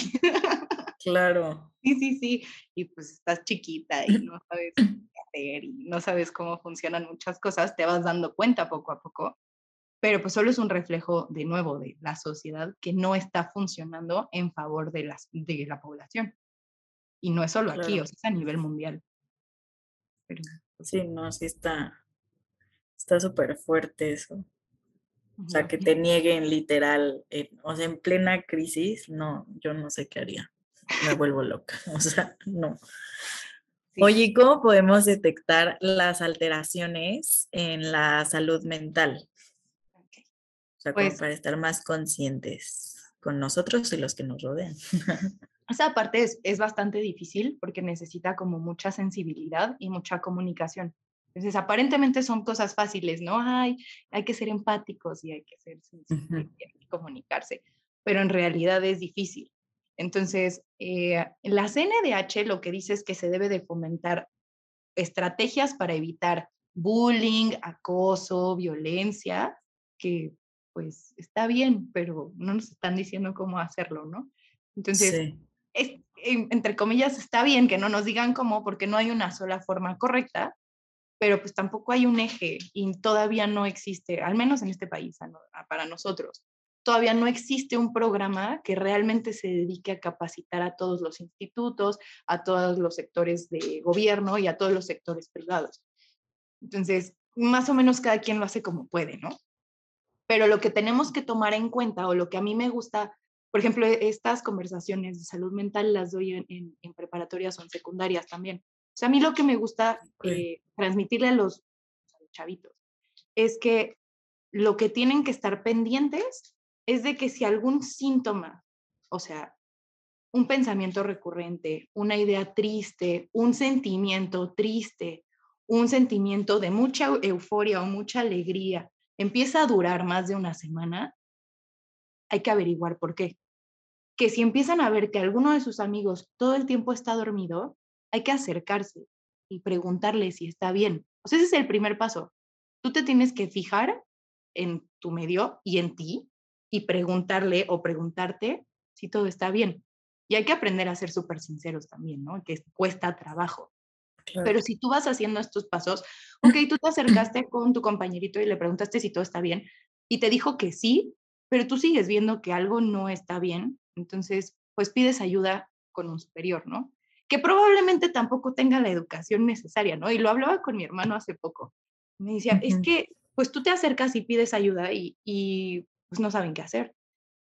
claro. *laughs* Sí, sí, sí. Y pues estás chiquita y no sabes qué *clears throat* hacer y no sabes cómo funcionan muchas cosas, te vas dando cuenta poco a poco. Pero pues solo es un reflejo de nuevo de la sociedad que no está funcionando en favor de, las, de la población. Y no es solo aquí, o sea, es a nivel mundial. Pues sí, no, sí está, está súper fuerte eso. O sea, que te nieguen literal, o sea, en plena crisis, no, yo no sé qué haría. Me vuelvo loca, *laughs* o sea, no. Oye, ¿cómo podemos detectar las alteraciones en la salud mental? O sea, pues, para estar más conscientes con nosotros y los que nos rodean. *laughs* Esa parte es, es bastante difícil porque necesita como mucha sensibilidad y mucha comunicación. Entonces, aparentemente son cosas fáciles, ¿no? Ay, hay que ser empáticos y hay que ser sensibles y hay que comunicarse, pero en realidad es difícil. Entonces, eh, la CNDH lo que dice es que se debe de fomentar estrategias para evitar bullying, acoso, violencia, que pues está bien, pero no nos están diciendo cómo hacerlo, ¿no? Entonces, es, entre comillas, está bien que no nos digan cómo, porque no hay una sola forma correcta, pero pues tampoco hay un eje y todavía no existe, al menos en este país, para nosotros, todavía no existe un programa que realmente se dedique a capacitar a todos los institutos, a todos los sectores de gobierno y a todos los sectores privados. Entonces, más o menos cada quien lo hace como puede, ¿no? Pero lo que tenemos que tomar en cuenta o lo que a mí me gusta por ejemplo, e, estas conversaciones de salud mental las doy en, en, preparatorias o en secundarias también. O sea, a mí lo que me gusta eh, transmitirle a los, chavitos es que lo que tienen que estar pendientes es de que si algún síntoma, o sea, un pensamiento recurrente, una idea triste, un sentimiento triste, un sentimiento de mucha euforia o mucha alegría, empieza a durar más de una semana, hay que averiguar por qué. Que si empiezan a ver que alguno de sus amigos todo el tiempo está dormido, hay que acercarse y preguntarle si está bien. O sea, ese es el primer paso. Tú te tienes que fijar en tu medio y en ti y preguntarle o preguntarte si todo está bien. Y hay que aprender a ser súper sinceros también, ¿no? Que cuesta trabajo. Pero si tú vas haciendo estos pasos, *clears throat* ok, tú te acercaste con tu compañerito y le preguntaste si todo está bien y te dijo que sí, pero tú sigues viendo que algo no está bien, entonces, pues pides ayuda con un superior, ¿no? Que probablemente tampoco tenga la educación necesaria, ¿no? Y lo hablaba con mi hermano hace poco. Me decía, es que pues tú te acercas y pides ayuda y, y pues no saben qué hacer.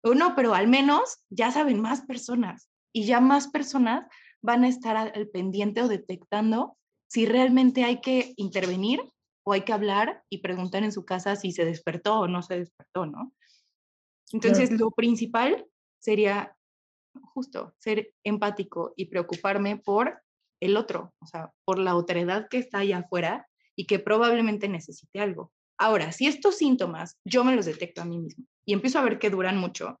O no, pero al menos ya saben más personas y ya más personas van a estar al pendiente o detectando si realmente hay que intervenir o hay que hablar y preguntar en su casa si se despertó o no se despertó, ¿no? Entonces, lo principal sería justo ser empático y preocuparme por el otro, o sea, por la otredad que está allá afuera y que probablemente necesite algo. Ahora, si estos síntomas yo me los detecto a mí mismo y empiezo a ver que duran mucho,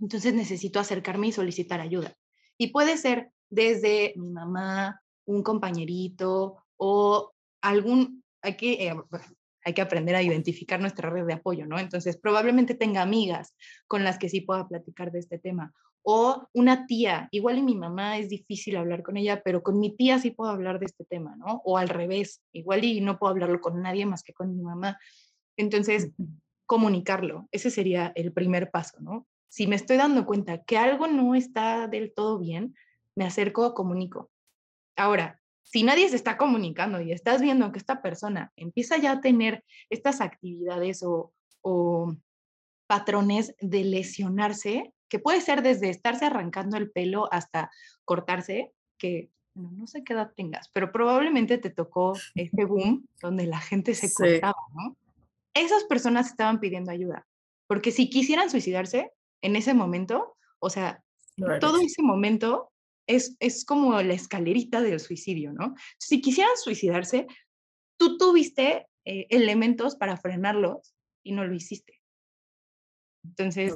entonces necesito acercarme y solicitar ayuda. Y puede ser desde mi mamá, un compañerito o algún, hay que, eh, hay que aprender a identificar nuestra red de apoyo, ¿no? Entonces, probablemente tenga amigas con las que sí pueda platicar de este tema. O una tía, igual y mi mamá es difícil hablar con ella, pero con mi tía sí puedo hablar de este tema, ¿no? O al revés, igual y no puedo hablarlo con nadie más que con mi mamá. Entonces, comunicarlo, ese sería el primer paso, ¿no? Si me estoy dando cuenta que algo no está del todo bien, me acerco, comunico. Ahora, si nadie se está comunicando y estás viendo que esta persona empieza ya a tener estas actividades o, patrones de lesionarse, que puede ser desde estarse arrancando el pelo hasta cortarse, que no sé qué edad tengas, pero probablemente te tocó este boom donde la gente se cortaba, ¿no? Esas personas estaban pidiendo ayuda, porque si quisieran suicidarse en ese momento, o sea, todo ese momento es, como la escalerita del suicidio, ¿no? Si quisieran suicidarse, tú tuviste eh, elementos para frenarlos y no lo hiciste. Entonces,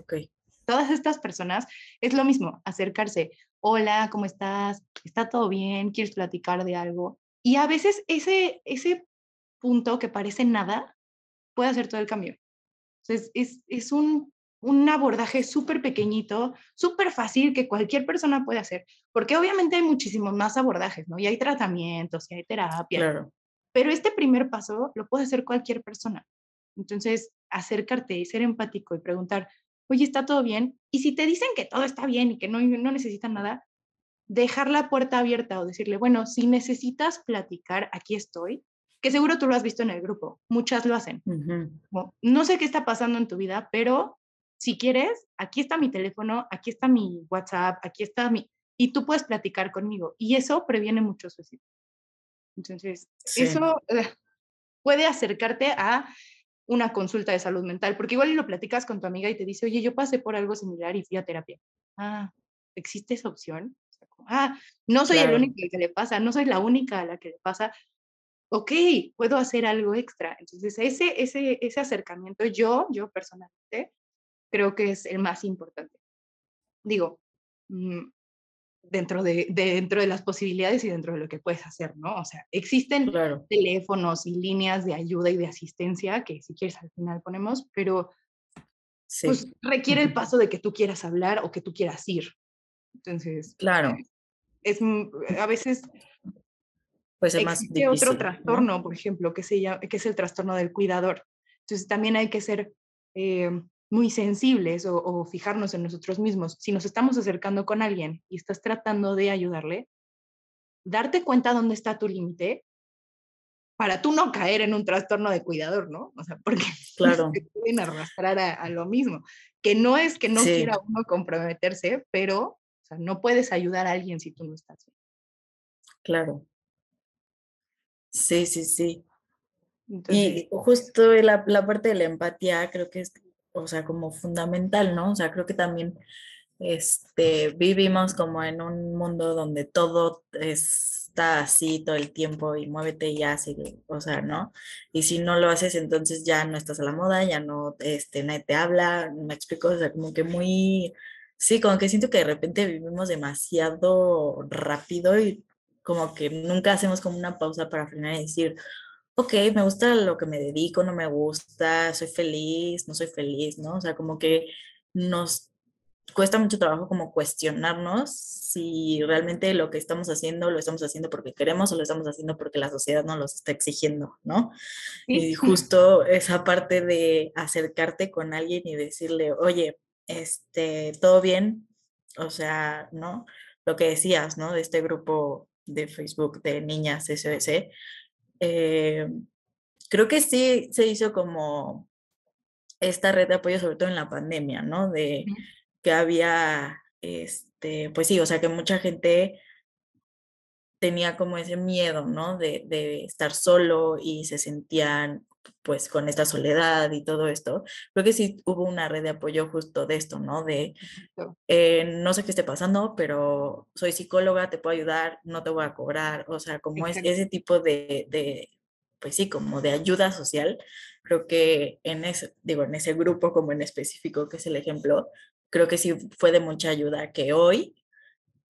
todas estas personas es lo mismo, acercarse, hola, ¿cómo estás? ¿Está todo bien? ¿Quieres platicar de algo? Y a veces ese, ese punto que parece nada puede hacer todo el cambio. Entonces, es, es un un abordaje súper pequeñito, súper fácil que cualquier persona puede hacer, porque obviamente hay muchísimos más abordajes, ¿no? Y hay tratamientos, y hay terapia. Claro. Pero este primer paso lo puede hacer cualquier persona. Entonces, acercarte y ser empático y preguntar, oye, ¿está todo bien? Y si te dicen que todo está bien y que no, no necesitan nada, dejar la puerta abierta o decirle, bueno, si necesitas platicar, aquí estoy, que seguro tú lo has visto en el grupo, muchas lo hacen. no sé qué está pasando en tu vida, pero si quieres, aquí está mi teléfono, aquí está mi WhatsApp, aquí está mi... Y tú puedes platicar conmigo. Y eso previene mucho suicidio. Entonces, eso puede acercarte a una consulta de salud mental, porque igual lo platicas con tu amiga y te dice, oye, yo pasé por algo similar y fui a terapia. Ah, ¿existe esa opción? ah, no soy el único que le pasa, no soy la única a la que le pasa. Ok, puedo hacer algo extra. Entonces, ese, ese, ese acercamiento, yo, yo personalmente, creo que es el más importante. Digo, mm, dentro de, dentro de las posibilidades y dentro de lo que puedes hacer, ¿no? O sea, existen teléfonos y líneas de ayuda y de asistencia que si quieres al final ponemos, pero pues requiere el paso de que tú quieras hablar o que tú quieras ir. Entonces, claro. Eh, es a veces pues es más difícil, otro trastorno, por ejemplo, que, se llama, que es el trastorno del cuidador. Entonces también hay que ser eh, muy sensibles o, fijarnos en nosotros mismos. Si nos estamos acercando con alguien y estás tratando de ayudarle, darte cuenta dónde está tu límite para tú no caer en un trastorno de cuidador, ¿no? O sea, porque *laughs* claro. te pueden arrastrar a, lo mismo. Que no es que no quiera uno comprometerse, pero o sea, no puedes ayudar a alguien si tú no estás bien. Claro. Sí, sí, sí. y justo la, la, parte de la empatía creo que es o sea, como fundamental, ¿no? O sea, creo que también este, vivimos como en un mundo donde todo está así todo el tiempo y muévete y hace, o sea, ¿no? Y si no lo haces, entonces ya no estás a la moda, ya no, este, nadie te habla, me explico, o sea, como que muy, sí, como que siento que de repente vivimos demasiado rápido y como que nunca hacemos como una pausa para frenar y decir, ok, me gusta lo que me dedico, no me gusta, soy feliz, no soy feliz, ¿no? O sea, como que nos cuesta mucho trabajo como cuestionarnos si realmente lo que estamos haciendo lo estamos haciendo porque queremos o lo estamos haciendo porque la sociedad nos lo está exigiendo, ¿no? Y *laughs* justo esa parte de acercarte con alguien y decirle, oye, este, todo bien, o sea, ¿no? Lo que decías, ¿no? De este grupo de Facebook de niñas SOS, eh, creo que sí se hizo como esta red de apoyo, sobre todo en la pandemia, ¿no? De que había, este, pues sí, o sea, que mucha gente tenía como ese miedo, ¿no? De, de, estar solo y se sentían pues con esta soledad y todo esto. Creo que sí hubo una red de apoyo justo de esto, ¿no? De, eh, no sé qué esté pasando, pero soy psicóloga, te puedo ayudar, no te voy a cobrar, o sea, como es ese tipo de, de, pues sí, como de ayuda social. Creo que en ese, digo, en ese grupo como en específico, que es el ejemplo, creo que sí fue de mucha ayuda que hoy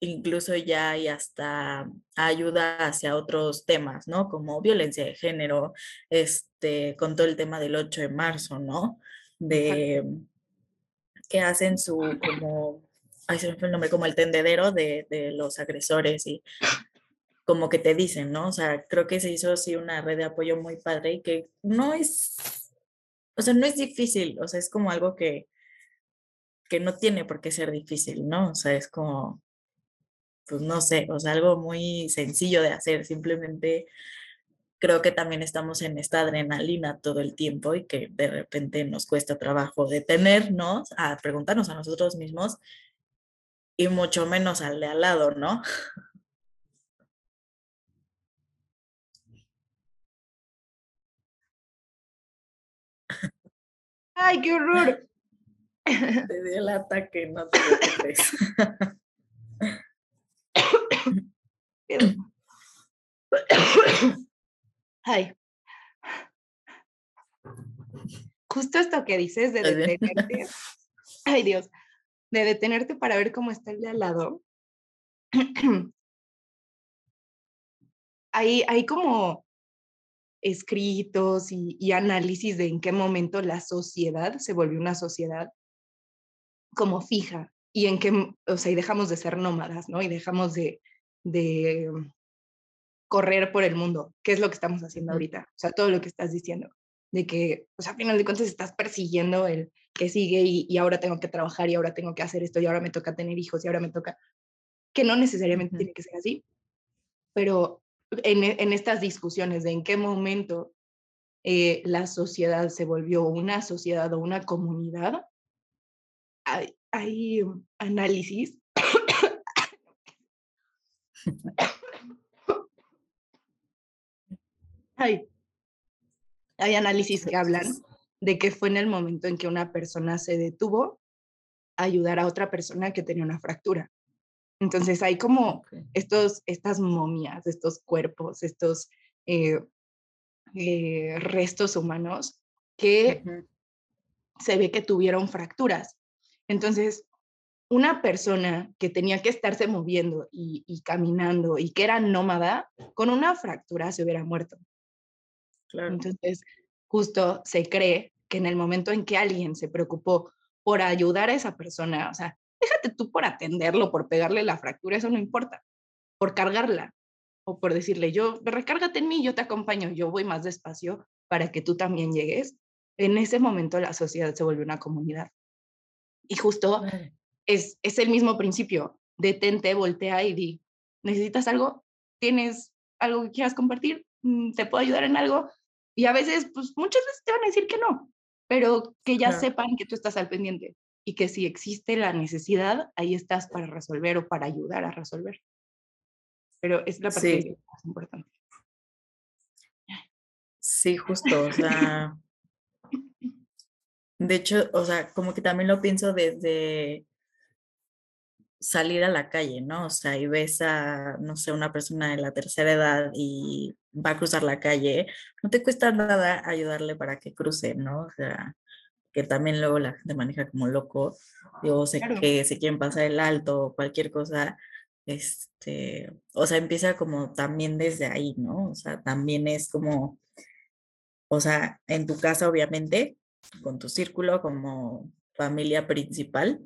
incluso ya hay hasta ayuda hacia otros temas, ¿no? Como violencia de género, este, con todo el tema del 8 de marzo, ¿no? De que hacen su como, ay, se me fue el nombre, como el tendedero de, de los agresores y como que te dicen, ¿no? O sea, creo que se hizo así una red de apoyo muy padre y que no es, o sea, no es difícil, o sea, es como algo que, que no tiene por qué ser difícil, ¿no? O sea, es como, pues no sé, o sea, algo muy sencillo de hacer, simplemente creo que también estamos en esta adrenalina todo el tiempo y que de repente nos cuesta trabajo detenernos a preguntarnos a nosotros mismos y mucho menos al de al lado, ¿no? ¡Ay, qué horror! *laughs* Te dio el ataque, no te preocupes. *laughs* *coughs* Ay. Justo esto que dices de detenerte. *laughs* Ay, Dios. De detenerte para ver cómo está el de al lado. Hay, hay como escritos y, y, análisis de en qué momento la sociedad se volvió una sociedad como fija y en qué, o sea, y dejamos de ser nómadas, ¿no? Y dejamos de, de correr por el mundo, que es lo que estamos haciendo ahorita. O sea, todo lo que estás diciendo, de que, pues a final de cuentas estás persiguiendo el que sigue y, ahora tengo que trabajar y ahora tengo que hacer esto y ahora me toca tener hijos y ahora me toca, que no necesariamente tiene que ser así, pero en, en, estas discusiones de en qué momento eh, la sociedad se volvió una sociedad o una comunidad, hay, hay análisis hay, hay análisis que hablan de que fue en el momento en que una persona se detuvo a ayudar a otra persona que tenía una fractura. Entonces hay como estos, estas momias, estos cuerpos, estos eh, eh, restos humanos que se ve que tuvieron fracturas. Entonces, una persona que tenía que estarse moviendo y, caminando y que era nómada, con una fractura se hubiera muerto. Entonces, justo se cree que en el momento en que alguien se preocupó por ayudar a esa persona, o sea, déjate tú por atenderlo, por pegarle la fractura, eso no importa, por cargarla o por decirle, yo, recárgate en mí, yo te acompaño, yo voy más despacio para que tú también llegues. En ese momento la sociedad se vuelve una comunidad. Y justo es, es el mismo principio. Detente, voltea y di, ¿necesitas algo? ¿Tienes algo que quieras compartir? Mm, ¿Te puedo ayudar en algo? Y a veces, pues muchas veces te van a decir que no, pero que ya sepan que tú estás al pendiente y que si existe la necesidad, ahí estás para resolver o para ayudar a resolver. Pero es la parte más importante. Sí, justo, o *laughs* sea, de hecho, o sea, como que también lo pienso desde salir a la calle, ¿no? O sea, y ves a, no sé, una persona de la tercera edad y va a cruzar la calle, no te cuesta nada ayudarle para que cruce, ¿no? O sea, que también luego la gente maneja como loco, o sé que se quieren pasar el alto o cualquier cosa, este, o sea, empieza como también desde ahí, ¿no? O sea, también es como, o sea, en tu casa obviamente, con tu círculo como familia principal,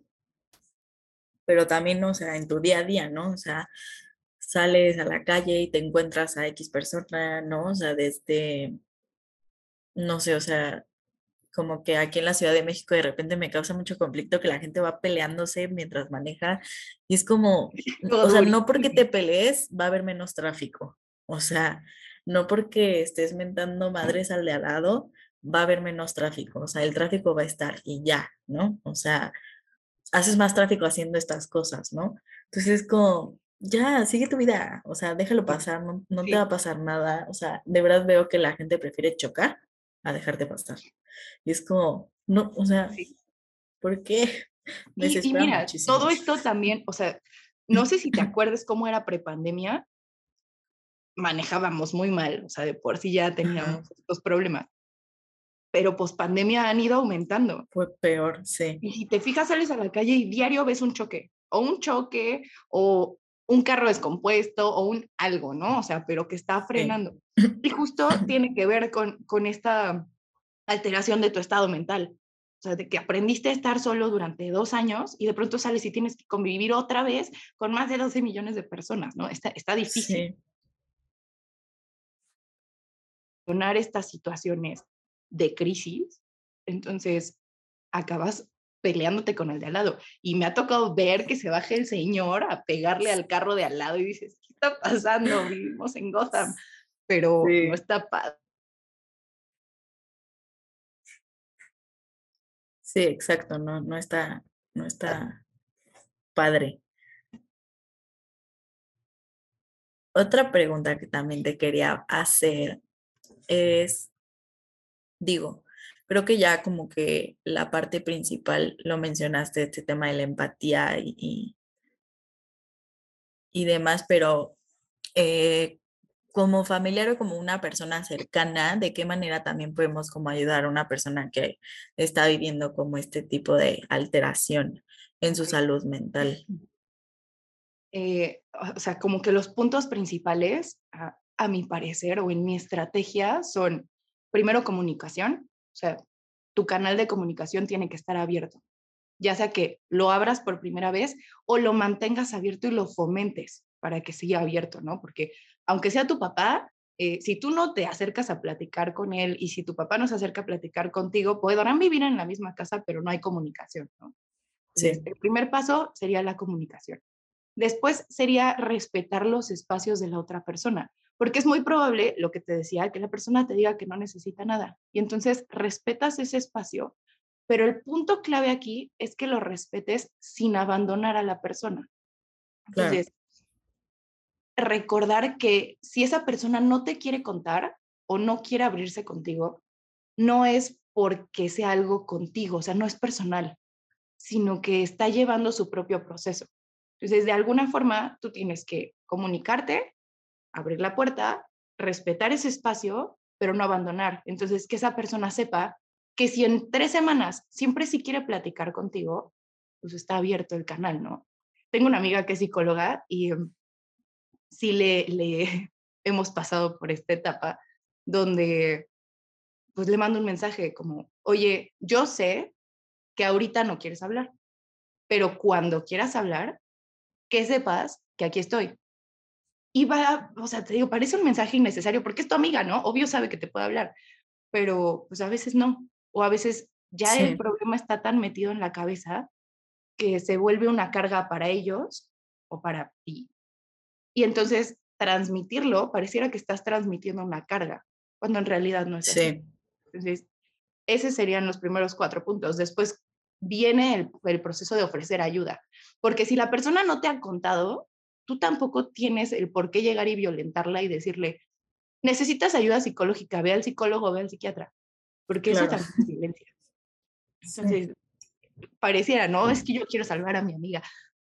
pero también, o sea, en tu día a día, ¿no? O sea, sales a la calle y te encuentras a X persona, ¿no? O sea, desde, no sé, o sea, como que aquí en la Ciudad de México de repente me causa mucho conflicto que la gente va peleándose mientras maneja y es como, *laughs* o sea, no porque te pelees va a haber menos tráfico, o sea, no porque estés mentando madres al de al lado, va a haber menos tráfico, o sea, el tráfico va a estar y ya, ¿no? O sea, haces más tráfico haciendo estas cosas, ¿no? Entonces es como, ya, sigue tu vida, o sea, déjalo pasar, no, no te va a pasar nada, o sea, de verdad veo que la gente prefiere chocar a dejarte pasar. Y es como, no, o sea, ¿por qué? *laughs* y, mira, todo esto también, o sea, no sé si te *laughs* acuerdas cómo era prepandemia, manejábamos muy mal, o sea, de por sí ya teníamos estos problemas. Pero pospandemia han ido aumentando. Fue peor, sí. Y si te fijas, sales a la calle y diario ves un choque, o un choque, o un carro descompuesto, o un algo, ¿no? O sea, pero que está frenando. *clears throat* Y justo tiene que ver con, con esta alteración de tu estado mental. O sea, de que aprendiste a estar solo durante dos años y de pronto sales y tienes que convivir otra vez con más de 12 millones de personas, ¿no? Está, está difícil. Sí. estas situaciones de crisis, entonces acabas peleándote con el de al lado. Y me ha tocado ver que se baje el señor a pegarle al carro de al lado y dices, ¿qué está pasando? Vivimos en Gotham, pero no está padre. Sí, exacto, no, no está, no está padre. Otra pregunta que también te quería hacer es, digo, creo que ya como que la parte principal lo mencionaste, este tema de la empatía y, y, demás, pero eh, como familiar o como una persona cercana, de qué manera también podemos como ayudar a una persona que está viviendo como este tipo de alteración en su salud mental. Eh, o sea, como que los puntos principales, a, a, mi parecer o en mi estrategia, son primero comunicación, o sea, tu canal de comunicación tiene que estar abierto, ya sea que lo abras por primera vez o lo mantengas abierto y lo fomentes para que siga abierto, ¿no? Porque aunque sea tu papá, eh, si tú no te acercas a platicar con él y si tu papá no se acerca a platicar contigo, podrán vivir en la misma casa, pero no hay comunicación, ¿no? Sí. el primer paso sería la comunicación. Después sería respetar los espacios de la otra persona, porque es muy probable, lo que te decía, que la persona te diga que no necesita nada. Y entonces respetas ese espacio, pero el punto clave aquí es que lo respetes sin abandonar a la persona. Entonces, recordar que si esa persona no te quiere contar o no quiere abrirse contigo, no es porque sea algo contigo, o sea, no es personal, sino que está llevando su propio proceso. Entonces, de alguna forma, tú tienes que comunicarte, abrir la puerta, respetar ese espacio, pero no abandonar. Entonces, que esa persona sepa que si en tres semanas siempre si quiere platicar contigo, pues está abierto el canal, ¿no? Tengo una amiga que es psicóloga y sí le, le *laughs* hemos pasado por esta etapa donde pues le mando un mensaje como, oye, yo sé que ahorita no quieres hablar, pero cuando quieras hablar, que sepas que aquí estoy. Y va, o sea, te digo, parece un mensaje innecesario porque es tu amiga, ¿no? Obvio sabe que te puede hablar, pero pues a veces no, o a veces ya el problema está tan metido en la cabeza que se vuelve una carga para ellos o para ti. Y entonces transmitirlo, pareciera que estás transmitiendo una carga, cuando en realidad no es así. Entonces, esos serían los primeros cuatro puntos. Después viene el, el, proceso de ofrecer ayuda, porque si la persona no te ha contado, tú tampoco tienes el por qué llegar y violentarla y decirle, necesitas ayuda psicológica, ve al psicólogo, ve al psiquiatra, porque eso también es violencia. Entonces, pareciera, no, es que yo quiero salvar a mi amiga,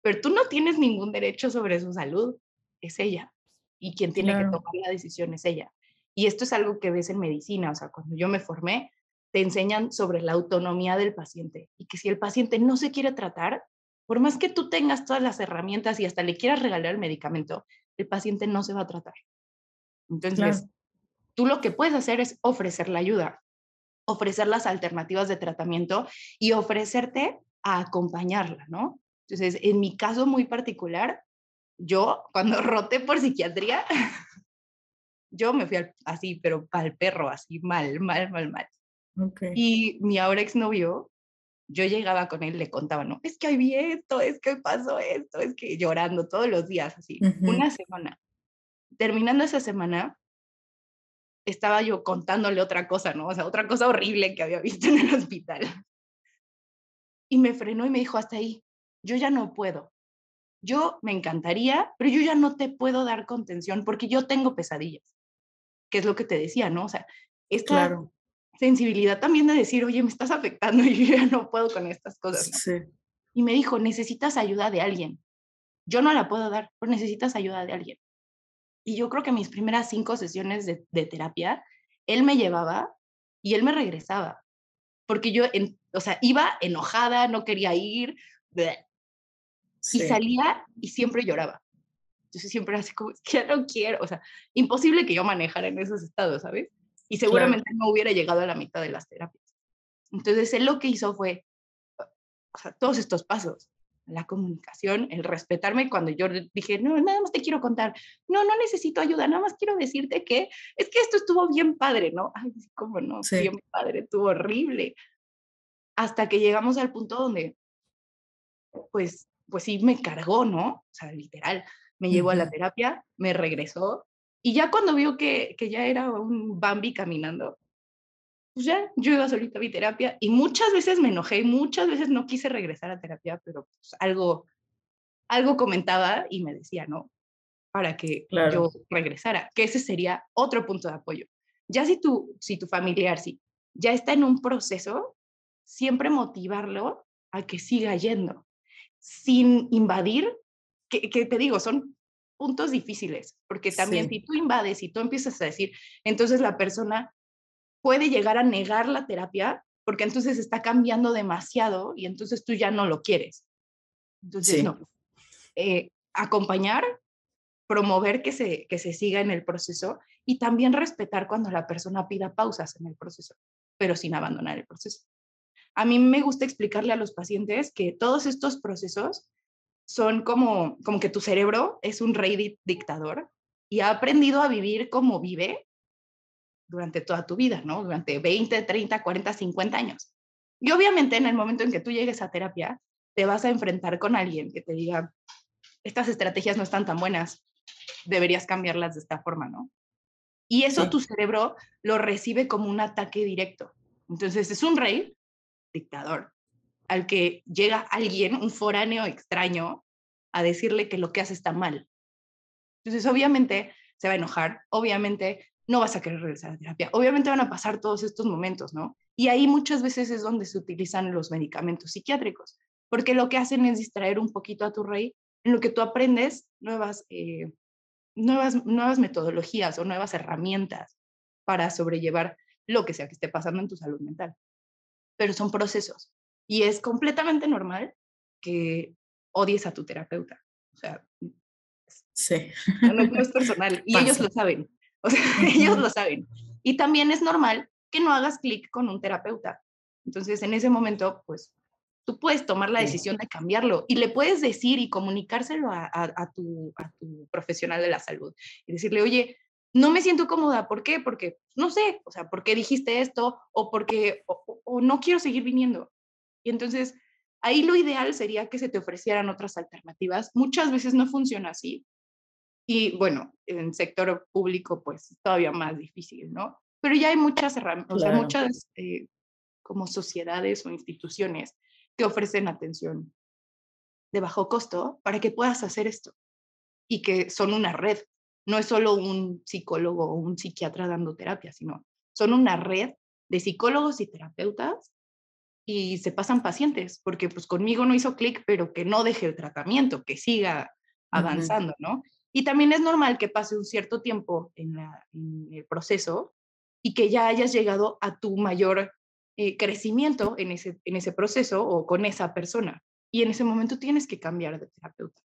pero tú no tienes ningún derecho sobre su salud es ella. Y quien tiene que tomar la decisión es ella. Y esto es algo que ves en medicina, o sea, cuando yo me formé, te enseñan sobre la autonomía del paciente y que si el paciente no se quiere tratar, por más que tú tengas todas las herramientas y hasta le quieras regalar el medicamento, el paciente no se va a tratar. Entonces, tú lo que puedes hacer es ofrecer la ayuda, ofrecer las alternativas de tratamiento y ofrecerte a acompañarla, ¿no? Entonces, en mi caso muy particular, yo cuando *laughs* roté por psiquiatría, yo me fui así, pero el perro, así mal, mal, mal, mal. Y mi ahora exnovio, yo llegaba con él, le contaba, no, es que hoy vi esto, es que pasó esto, es que llorando todos los días, así, una semana. Terminando esa semana, estaba yo contándole otra cosa, ¿no? O sea, otra cosa horrible que había *laughs* visto en el hospital. Y me frenó y me dijo, hasta ahí, yo ya no puedo. Yo me encantaría, pero yo ya no te puedo dar contención porque yo tengo pesadillas, que es lo que te decía, ¿no? O sea, esta claro. Sensibilidad también de decir, oye, me estás afectando y yo ya no puedo con estas cosas. Sí. Y me dijo, necesitas ayuda de alguien. Yo no la puedo dar, pero necesitas ayuda de alguien. Y yo creo que mis primeras cinco sesiones de, terapia, él me llevaba y él me regresaba. Porque yo, o sea, iba enojada, no quería ir, y salía y siempre lloraba. Entonces siempre así como, ya no quiero, o sea, imposible que yo manejara en esos estados, ¿sabes? Y seguramente no hubiera llegado a la mitad de las terapias. Entonces él lo que hizo fue, o sea, todos estos pasos, la comunicación, el respetarme cuando yo dije, no, nada más te quiero contar, no, no necesito ayuda, nada más quiero decirte que es que esto estuvo bien padre, ¿no? Ay, cómo no, bien padre, estuvo horrible. Hasta que llegamos al punto donde, pues, pues sí me cargó, ¿no? O sea, literal, me llevó a la terapia, me regresó y ya cuando vio que, que ya era un Bambi caminando, pues ya, yo iba solita a mi terapia y muchas veces me enojé, muchas veces no quise regresar a terapia, pero pues algo, algo comentaba y me decía, ¿no? Para que yo regresara, que ese sería otro punto de apoyo. Ya si tu, si tu familiar, si ya está en un proceso, siempre motivarlo a que siga yendo, sin invadir, que, que te digo, son puntos difíciles, porque también si tú invades y tú empiezas a decir, entonces la persona puede llegar a negar la terapia porque entonces está cambiando demasiado y entonces tú ya no lo quieres. Entonces, no. Eh, acompañar, promover que se, que se siga en el proceso y también respetar cuando la persona pida pausas en el proceso, pero sin abandonar el proceso. A mí me gusta explicarle a los pacientes que todos estos procesos son como, como que tu cerebro es un rey dictador y ha aprendido a vivir como vive durante toda tu vida, ¿no? Durante 20, 30, 40, 50 años. Y obviamente en el momento en que tú llegues a terapia, te vas a enfrentar con alguien que te diga, estas estrategias no están tan buenas, deberías cambiarlas de esta forma, ¿no? Y eso tu cerebro lo recibe como un ataque directo. Entonces es un rey dictador al que llega alguien, un foráneo extraño, a decirle que lo que hace está mal. Entonces obviamente se va a enojar, obviamente no vas a querer regresar a terapia. Obviamente van a pasar todos estos momentos, ¿no? Y ahí muchas veces es donde se utilizan los medicamentos psiquiátricos, porque lo que hacen es distraer un poquito a tu rey en lo que tú aprendes nuevas, eh, nuevas, nuevas metodologías o nuevas herramientas para sobrellevar lo que sea que esté pasando en tu salud mental. Pero son procesos y es completamente normal que odies a tu terapeuta. O sea, sí. no, no es personal *laughs* y ellos lo saben. *laughs* O sea, ellos lo saben. Y también es normal que no hagas clic con un terapeuta. Entonces, en ese momento, pues, tú puedes tomar la decisión de cambiarlo y le puedes decir y comunicárselo a, a, tu, a, tu, profesional de la salud y decirle, oye, no me siento cómoda. ¿Por qué? Porque, no sé, o sea, ¿por qué dijiste esto? O porque, o no quiero seguir viniendo. Y entonces, ahí lo ideal sería que se te ofrecieran otras alternativas. Muchas veces no funciona así. Y bueno, en sector público, pues todavía más difícil, ¿no? Pero ya hay muchas herramientas, o sea, muchas eh, como sociedades o instituciones que ofrecen atención de bajo costo para que puedas hacer esto y que son una red. No es solo un psicólogo o un psiquiatra dando terapia, sino son una red de psicólogos y terapeutas y se pasan pacientes, porque pues conmigo no hizo clic, pero que no deje el tratamiento, que siga avanzando, ¿no? Y también es normal que pase un cierto tiempo en, el proceso y que ya hayas llegado a tu mayor eh, crecimiento en ese, en ese proceso o con esa persona. Y en ese momento tienes que cambiar de terapeuta.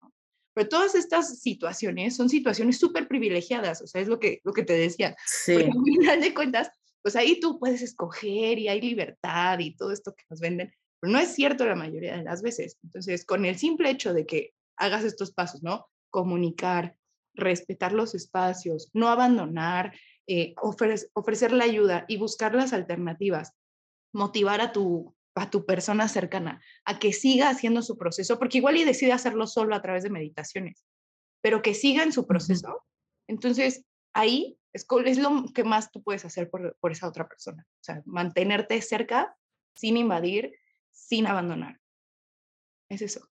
Pero todas estas situaciones son situaciones súper privilegiadas, o sea, es lo que, lo que te decía. Sí. Porque al final de cuentas, pues ahí tú puedes escoger y hay libertad y todo esto que nos venden, pero no es cierto la mayoría de las veces. Entonces, con el simple hecho de que hagas estos pasos, ¿no? comunicar, respetar los espacios, no abandonar, eh, ofrecer la ayuda y buscar las alternativas, motivar a tu, a tu persona cercana a que siga haciendo su proceso, porque igual y decide hacerlo solo a través de meditaciones, pero que siga en su proceso. Entonces, ahí Es, es lo que más tú puedes hacer por, por esa otra persona. O sea, mantenerte cerca sin invadir, sin abandonar. Es eso.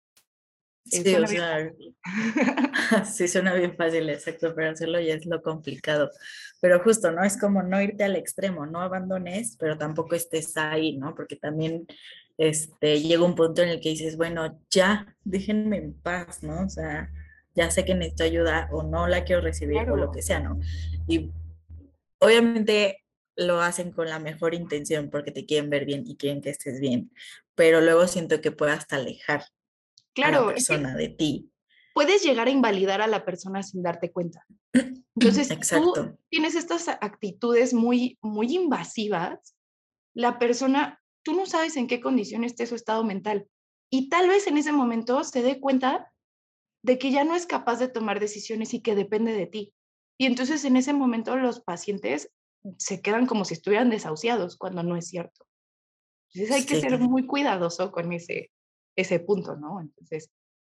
Sí, o sea, *laughs* sí suena bien fácil, exacto, pero hacerlo ya es lo complicado. Pero justo, ¿no? Es como no irte al extremo, no abandones, pero tampoco estés ahí, ¿no? Porque también este, llega un punto en el que dices, bueno, ya, déjenme en paz, ¿no? O sea, ya sé que necesito ayuda o no la quiero recibir o lo que sea, ¿no? Y obviamente lo hacen con la mejor intención porque te quieren ver bien y quieren que estés bien, pero luego siento que puede hasta alejar claro, a la persona de ti. Puedes llegar a invalidar a la persona sin darte cuenta. *clears throat* Entonces, Exacto. tú tienes estas actitudes muy, muy invasivas, la persona, tú no sabes en qué condición esté su estado mental y tal vez en ese momento se dé cuenta de que ya no es capaz de tomar decisiones y que depende de ti. Y entonces en ese momento los pacientes se quedan como si estuvieran desahuciados cuando no es cierto. Entonces hay que ser muy cuidadoso con ese, ese punto, ¿no? Entonces,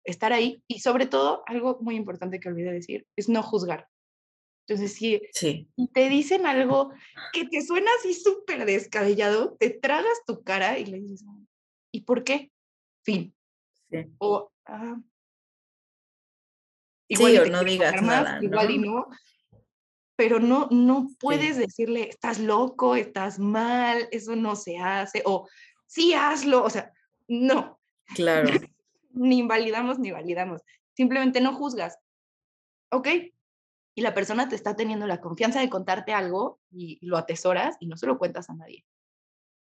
estar ahí y sobre todo, algo muy importante que olvidé decir, es no juzgar. Entonces, si te dicen algo que te suena así súper descabellado, te tragas tu cara y le dices, ¿y por qué? Fin. Sí. O, ah, igual no digas nada. Igual y no, pero no, no puedes decirle, estás loco, estás mal, eso no se hace, o sí hazlo, o sea, no. Claro. *laughs* ni invalidamos ni validamos, simplemente no juzgas. ¿Ok? Y la persona te está teniendo la confianza de contarte algo y lo atesoras y no se lo cuentas a nadie.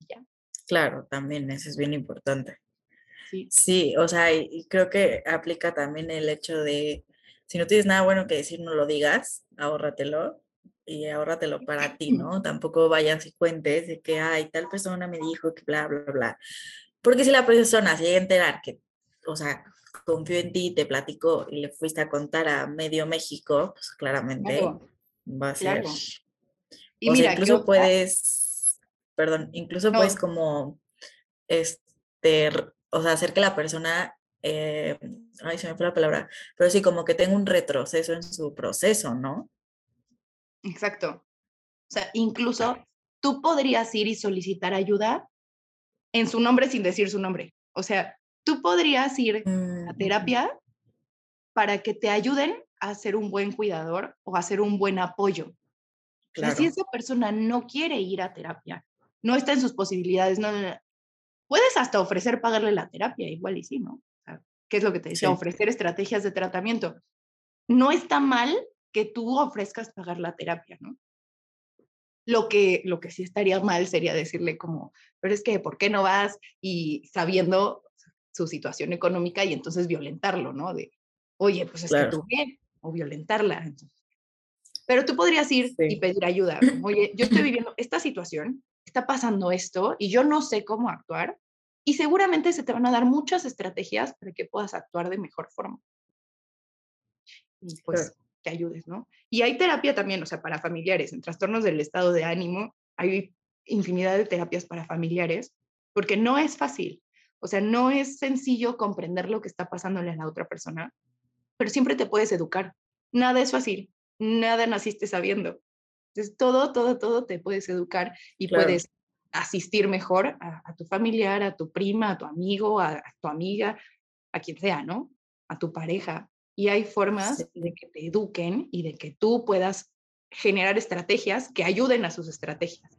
¿Ya? Claro, también eso es bien importante. Sí. sí, o sea, y creo que aplica también el hecho de si no tienes nada bueno que decir, no lo digas, ahórratelo y ahórratelo para ti, ¿no? Tampoco vayas y cuentes de que, ay, tal persona me dijo que bla, bla, bla. Porque si la persona se llega a enterar que, o sea, confió en ti, te platicó y le fuiste a contar a medio México, pues claramente va a ser. Y o mira, sea, incluso puedes, perdón, incluso puedes como, este, o sea, hacer que la persona eh, ay, se me fue la palabra, pero sí, como que tenga un retroceso en su proceso, ¿no? Exacto. O sea, incluso tú podrías ir y solicitar ayuda en su nombre sin decir su nombre. O sea, tú podrías ir a mm, terapia para que te ayuden a ser un buen cuidador o a ser un buen apoyo. si esa persona no quiere ir a terapia, no está en sus posibilidades, no, puedes hasta ofrecer pagarle la terapia, igual y sí, ¿no? ¿Qué es lo que te decía? Ofrecer estrategias de tratamiento. No está mal que tú ofrezcas pagar la terapia, ¿no? Lo que, lo que sí estaría mal sería decirle como, pero es que, ¿por qué no vas? Y sabiendo su situación económica y entonces violentarlo, ¿no? De, oye, pues es que tú bien, o violentarla. Pero tú podrías ir y pedir ayuda. oye, yo estoy viviendo esta situación, está pasando esto y yo no sé cómo actuar y seguramente se te van a dar muchas estrategias para que puedas actuar de mejor forma. Y pues que ayudes, ¿no? Y hay terapia también, o sea, para familiares, en trastornos del estado de ánimo, hay infinidad de terapias para familiares, porque no es fácil. O sea, no es sencillo comprender lo que está pasándole a la otra persona, pero siempre te puedes educar. Nada es fácil, nada naciste sabiendo. Entonces, todo, todo, todo te puedes educar y puedes asistir mejor a, tu familiar, a tu prima, a tu amigo, a, tu amiga, a quien sea, ¿no? A tu pareja. Y hay formas de que te eduquen y de que tú puedas generar estrategias que ayuden a sus estrategias,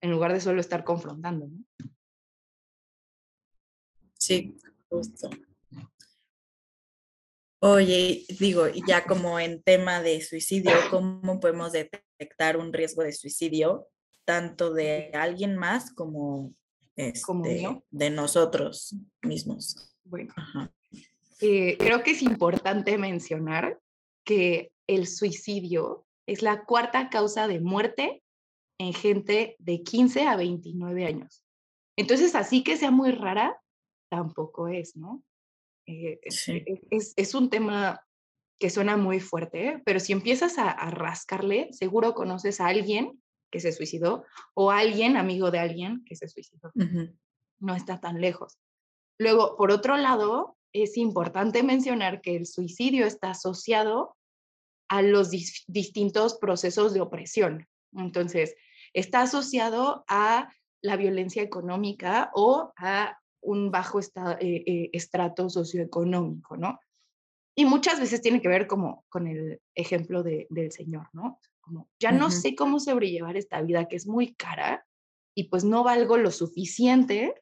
en lugar de solo estar confrontando, ¿no? Sí, justo. Oye, digo, ya como en tema de suicidio, ¿cómo podemos detectar un riesgo de suicidio tanto de alguien más como, este, de nosotros mismos. Bueno, eh, creo que es importante mencionar que el suicidio es la cuarta causa de muerte en gente de 15 a 29 años. Entonces, así que sea muy rara, tampoco es, ¿no? Eh, es, un tema que suena muy fuerte, pero si empiezas a, a, rascarle, seguro conoces a alguien que se suicidó o alguien, amigo de alguien que se suicidó. No está tan lejos. Luego, por otro lado, es importante mencionar que el suicidio está asociado a los distintos procesos de opresión. Entonces, está asociado a la violencia económica o a un bajo eh, eh, estrato socioeconómico, ¿no? Y muchas veces tiene que ver como con el ejemplo del Señor, ¿no? Como, ya no sé cómo sobrellevar esta vida que es muy cara y pues no valgo lo suficiente,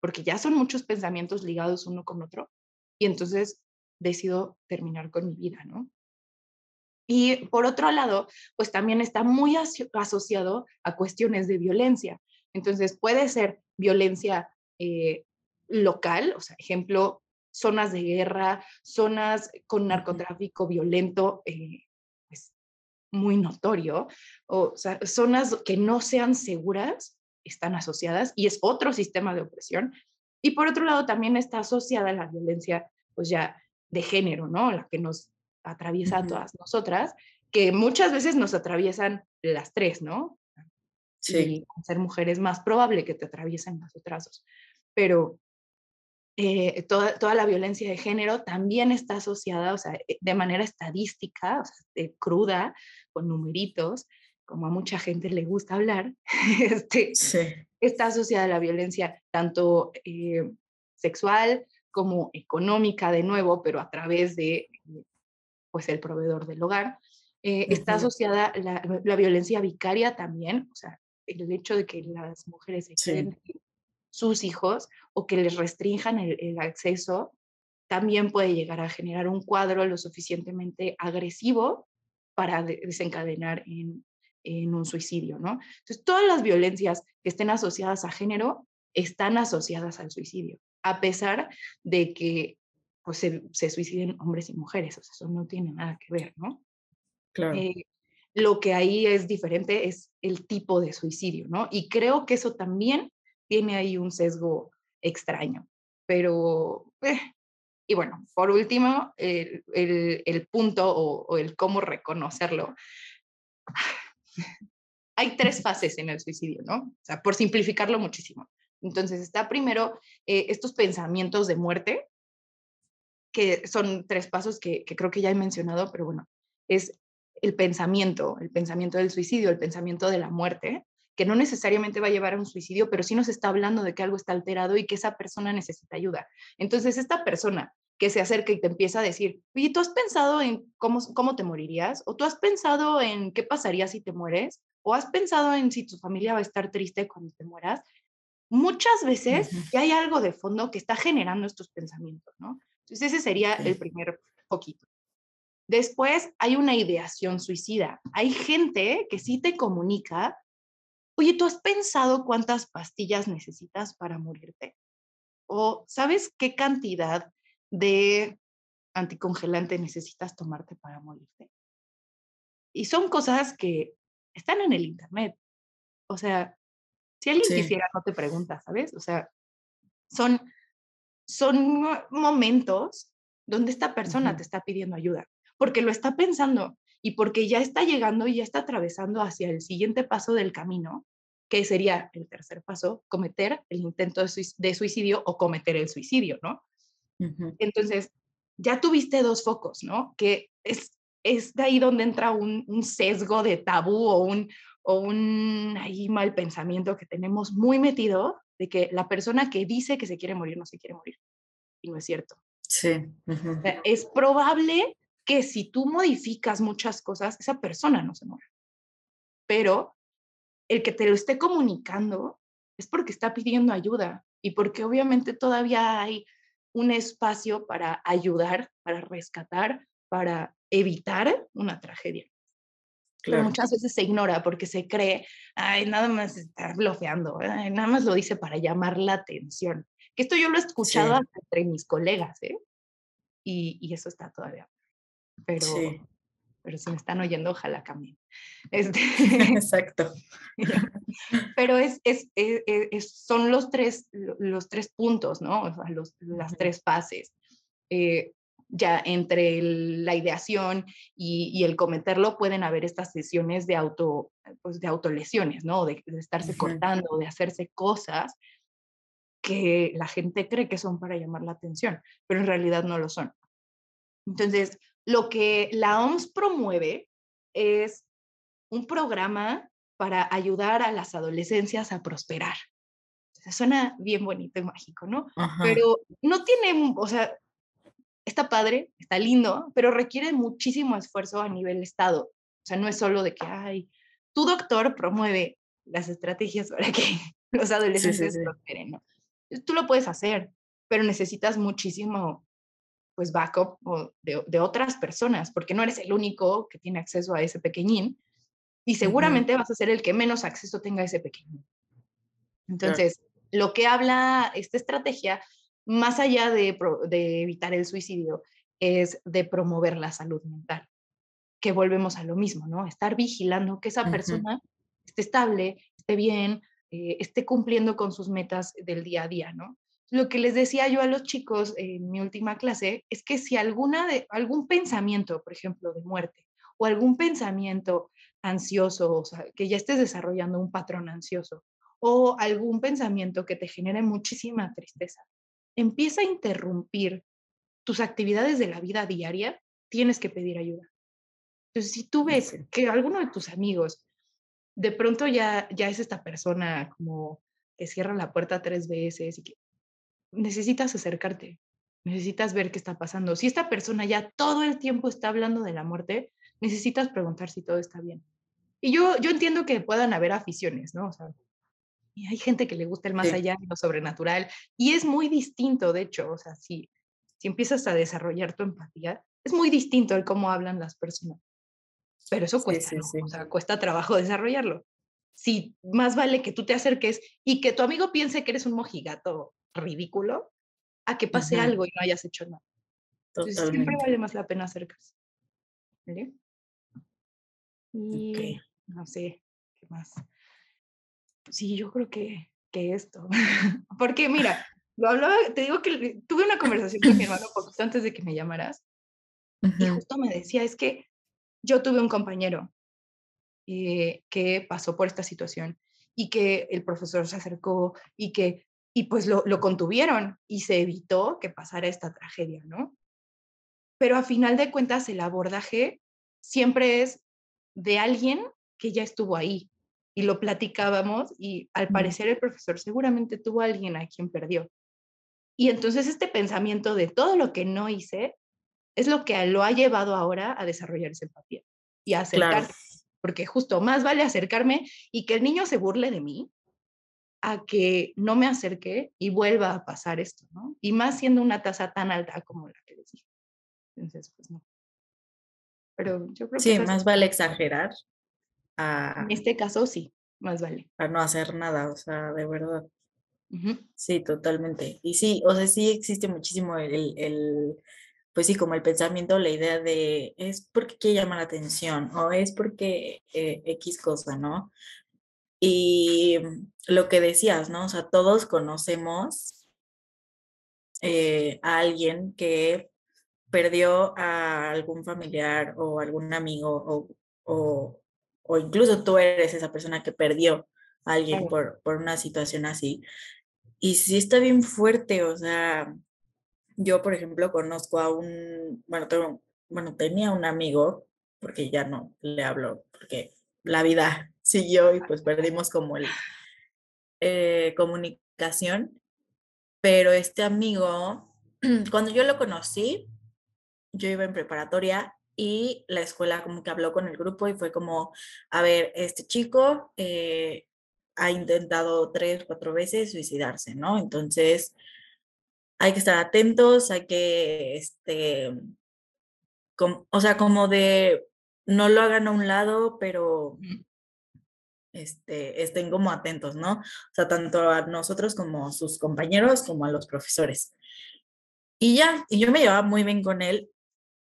porque ya son muchos pensamientos ligados uno con otro, y entonces decido terminar con mi vida, ¿no? Y por otro lado, pues también está muy asociado a cuestiones de violencia. Entonces puede ser violencia eh, local, o sea, ejemplo, zonas de guerra, zonas con narcotráfico violento, eh, muy notorio, o, sea, zonas que no sean seguras están asociadas y es otro sistema de opresión. Y por otro lado, también está asociada la violencia, pues ya de género, ¿no? La que nos atraviesa a todas nosotras, que muchas veces nos atraviesan las tres, ¿no? Sí. Y ser mujer es más probable que te atraviesen las otras dos. Pero eh, toda, toda, la violencia de género también está asociada, o sea, eh, de manera estadística, o sea, cruda, con numeritos, como a mucha gente le gusta hablar, *laughs* este, está asociada a la violencia tanto eh, sexual como económica, de nuevo, pero a través de pues el proveedor del hogar. Eh, está asociada la, la, violencia vicaria también, o sea, el hecho de que las mujeres se queden sus hijos o que les restrinjan el, acceso, también puede llegar a generar un cuadro lo suficientemente agresivo para desencadenar en, en un suicidio, ¿no? Entonces, todas las violencias que estén asociadas a género están asociadas al suicidio, a pesar de que pues se, suiciden hombres y mujeres, o sea, eso no tiene nada que ver, ¿no? Claro. Eh, lo que ahí es diferente es el tipo de suicidio, ¿no? Y creo que eso también tiene ahí un sesgo extraño, pero, eh, y bueno, por último, el, punto o, o, el cómo reconocerlo. Hay tres fases en el suicidio, ¿no? O sea, por simplificarlo muchísimo. Entonces está primero eh, estos pensamientos de muerte, que son tres pasos que, creo que ya he mencionado, pero bueno, es el pensamiento, el pensamiento del suicidio, el pensamiento de la muerte, que no necesariamente va a llevar a un suicidio, pero sí nos está hablando de que algo está alterado y que esa persona necesita ayuda. Entonces, esta persona que se acerca y te empieza a decir, oye, ¿tú has pensado en cómo, cómo te morirías? ¿O tú has pensado en qué pasaría si te mueres? ¿O has pensado en si tu familia va a estar triste cuando te mueras? Muchas veces ya hay algo de fondo que está generando estos pensamientos, ¿no? Entonces ese sería el primer poquito. Después hay una ideación suicida. Hay gente que sí te comunica, oye, ¿tú has pensado cuántas pastillas necesitas para morirte? O ¿sabes qué cantidad de anticongelante necesitas tomarte para morirte? Y son cosas que están en el Internet. O sea, si alguien quisiera, no te pregunta, ¿sabes? O sea, son son momentos donde esta persona te está pidiendo ayuda, porque lo está pensando y porque ya está llegando y ya está atravesando hacia el siguiente paso del camino, que sería el tercer paso, cometer el intento de suicidio o cometer el suicidio, ¿no? Entonces, ya tuviste dos focos, ¿no? Que es, es de ahí donde entra un, un sesgo de tabú o un, o un ahí mal pensamiento que tenemos muy metido de que la persona que dice que se quiere morir no se quiere morir. Y no es cierto. Sí. Es probable que si tú modificas muchas cosas, esa persona no se muera. Pero el que te lo esté comunicando es porque está pidiendo ayuda y porque obviamente todavía hay un espacio para ayudar, para rescatar, para evitar una tragedia. Pero muchas veces se ignora porque se cree, ay, nada más está bloqueando, nada más lo dice para llamar la atención. Que esto yo lo he escuchado entre mis colegas, ¿eh? Y, y, eso está todavía. Pero, pero si me están oyendo, ojalá cambien. *laughs* Este, Exacto. *laughs* pero es, es, e, e, es, son los tres, los tres puntos, ¿no? O sea, los, las tres fases. Eh, ya entre la ideación y, el cometerlo pueden haber estas sesiones de, auto, pues de autolesiones, ¿no? De, estarse cortando, de hacerse cosas que la gente cree que son para llamar la atención, pero en realidad no lo son. Entonces, lo que la OMS promueve es un programa para ayudar a las adolescencias a prosperar. suena bien bonito y mágico, ¿no? Pero no tiene, o sea, está padre, está lindo, pero requiere muchísimo esfuerzo a nivel Estado. O sea, no es solo de que, ay, tu doctor promueve las estrategias para que *laughs* los adolescentes prosperen, ¿no? Tú lo puedes hacer, pero necesitas muchísimo pues backup de, de, otras personas, porque no eres el único que tiene acceso a ese pequeñín y seguramente vas a ser el que menos acceso tenga a ese pequeñín. Entonces, lo que habla esta estrategia, más allá de, de evitar el suicidio, es de promover la salud mental, que volvemos a lo mismo, ¿no? Estar vigilando que esa persona esté estable, esté bien, eh, esté cumpliendo con sus metas del día a día, ¿no? Lo que les decía yo a los chicos en mi última clase es que si alguna de, algún pensamiento, por ejemplo, de muerte, o algún pensamiento ansioso, o sea, que ya estés desarrollando un patrón ansioso, o algún pensamiento que te genere muchísima tristeza, empieza a interrumpir tus actividades de la vida diaria, tienes que pedir ayuda. Entonces, si tú ves que alguno de tus amigos de pronto ya, ya es esta persona como que cierra la puerta tres veces y que necesitas acercarte, necesitas ver qué está pasando. Si esta persona ya todo el tiempo está hablando de la muerte, necesitas preguntar si todo está bien. Y yo, yo entiendo que puedan haber aficiones, ¿no? O sea, y hay gente que le gusta el más allá, lo sobrenatural, y es muy distinto, de hecho, o sea, si, si empiezas a desarrollar tu empatía, es muy distinto el cómo hablan las personas. Pero eso cuesta, o sea, cuesta trabajo desarrollarlo. Si más vale que tú te acerques y que tu amigo piense que eres un mojigato ridículo a que pase algo y no hayas hecho nada. Entonces, siempre vale más la pena acercarse. ¿Vale? Y no sé, ¿qué más? Sí, yo creo que, que esto. *laughs* Porque mira, *laughs* lo hablaba, te digo que tuve una conversación con mi hermano *laughs* poquito antes de que me llamaras. Y justo me decía, es que yo tuve un compañero eh, que pasó por esta situación y que el profesor se acercó y que y pues lo, lo, contuvieron y se evitó que pasara esta tragedia, ¿no? Pero a final de cuentas el abordaje siempre es de alguien que ya estuvo ahí y lo platicábamos y al parecer el profesor seguramente tuvo a alguien a quien perdió. Y entonces este pensamiento de todo lo que no hice es lo que lo ha llevado ahora a desarrollar esa empatía y a acercarse. Porque justo más vale acercarme y que el niño se burle de mí a que no me acerque y vuelva a pasar esto, ¿no? Y más siendo una tasa tan alta como la que les dije. Entonces, pues no. Pero yo creo que... Sí, más vale exagerar. A, en este caso, sí, más vale. A no hacer nada, o sea, de verdad. Sí, totalmente. Y sí, o sea, sí existe muchísimo el, el, pues sí, como el pensamiento, la idea de es porque quiere llamar la atención o es porque eh, X cosa, ¿no? Y lo que decías, ¿no? O sea, todos conocemos eh, a alguien que perdió a algún familiar o algún amigo o, o, incluso tú eres esa persona que perdió a alguien por, por una situación así. Y sí está bien fuerte, o sea, yo, por ejemplo, conozco a un, bueno, tengo, bueno, tenía un amigo, porque ya no le hablo, porque la vida siguió y pues perdimos como el eh, comunicación, pero este amigo, *clears throat* cuando yo lo conocí, yo iba en preparatoria y la escuela como que habló con el grupo y fue como, a ver, este chico eh, ha intentado tres, cuatro veces suicidarse, ¿no? Entonces, hay que estar atentos, hay que, este, o sea, como de, no lo hagan a un lado, pero este, estén como atentos, ¿no? O sea, tanto a nosotros como a sus compañeros, como a los profesores. Y ya, y yo me llevaba muy bien con él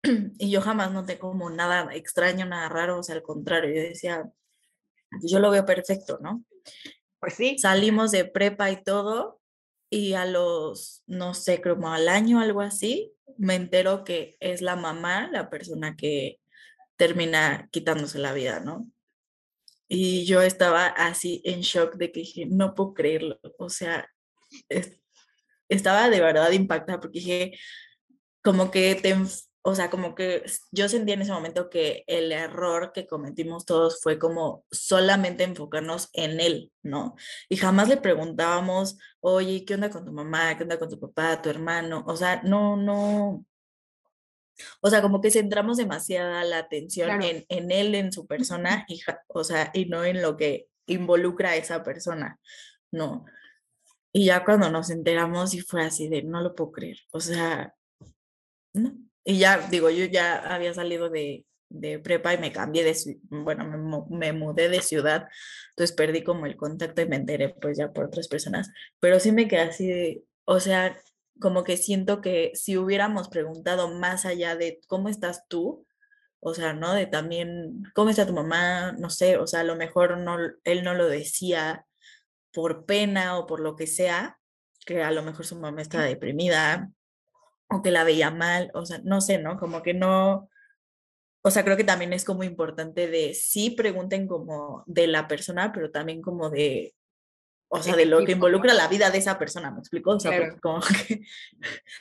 *clears throat* y yo jamás noté como nada extraño, nada raro, o sea, al contrario, yo decía, yo lo veo perfecto, ¿no? Pues sí. Salimos de prepa y todo y a los, no sé, como al año, algo así, me entero que es la mamá, la persona que termina quitándose la vida, ¿no? Y yo estaba así en shock de que dije, no puedo creerlo, o sea, estaba de verdad impactada porque dije, como que te, o sea, como que yo sentí en ese momento que el error que cometimos todos fue como solamente enfocarnos en él, ¿no? Y jamás le preguntábamos, oye, ¿qué onda con tu mamá? ¿Qué onda con tu papá, tu hermano? O sea, no, no. O sea, como que centramos demasiada la atención en, en, él, en su persona, y, o sea, y no en lo que involucra a esa persona, ¿no? Y ya cuando nos enteramos y fue así de, no lo puedo creer, o sea, no, y ya, digo, yo ya había salido de, de prepa y me cambié de, bueno, me, me, mudé de ciudad, entonces perdí como el contacto y me enteré pues ya por otras personas, pero sí me quedé así de, o sea, como que siento que si hubiéramos preguntado más allá de cómo estás tú, o sea, ¿no? De también, ¿cómo está tu mamá? No sé, o sea, a lo mejor no, él no lo decía por pena o por lo que sea, que a lo mejor su mamá estaba deprimida, o que la veía mal, o sea, no sé, ¿no? Como que no, o sea, creo que también es como importante de sí pregunten como de la persona, pero también como de, o sea, de lo que involucra la vida de esa persona, ¿me explico? O sea, porque como *laughs* que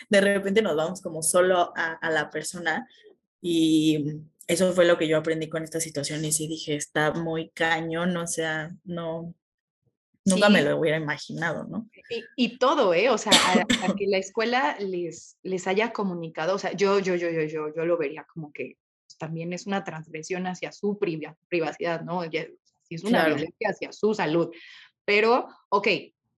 de repente nos vamos como solo a, la persona y eso fue lo que yo aprendí con esta situación y sí dije, está muy cañón, o sea, no, Nunca me lo hubiera imaginado, ¿no? Y, todo, ¿eh? O sea, a, que la escuela les, les haya comunicado, o sea, yo, yo, yo, yo, yo, yo lo vería como que también es una transgresión hacia su privacidad, ¿no? si es una violencia hacia su salud. Pero, ok,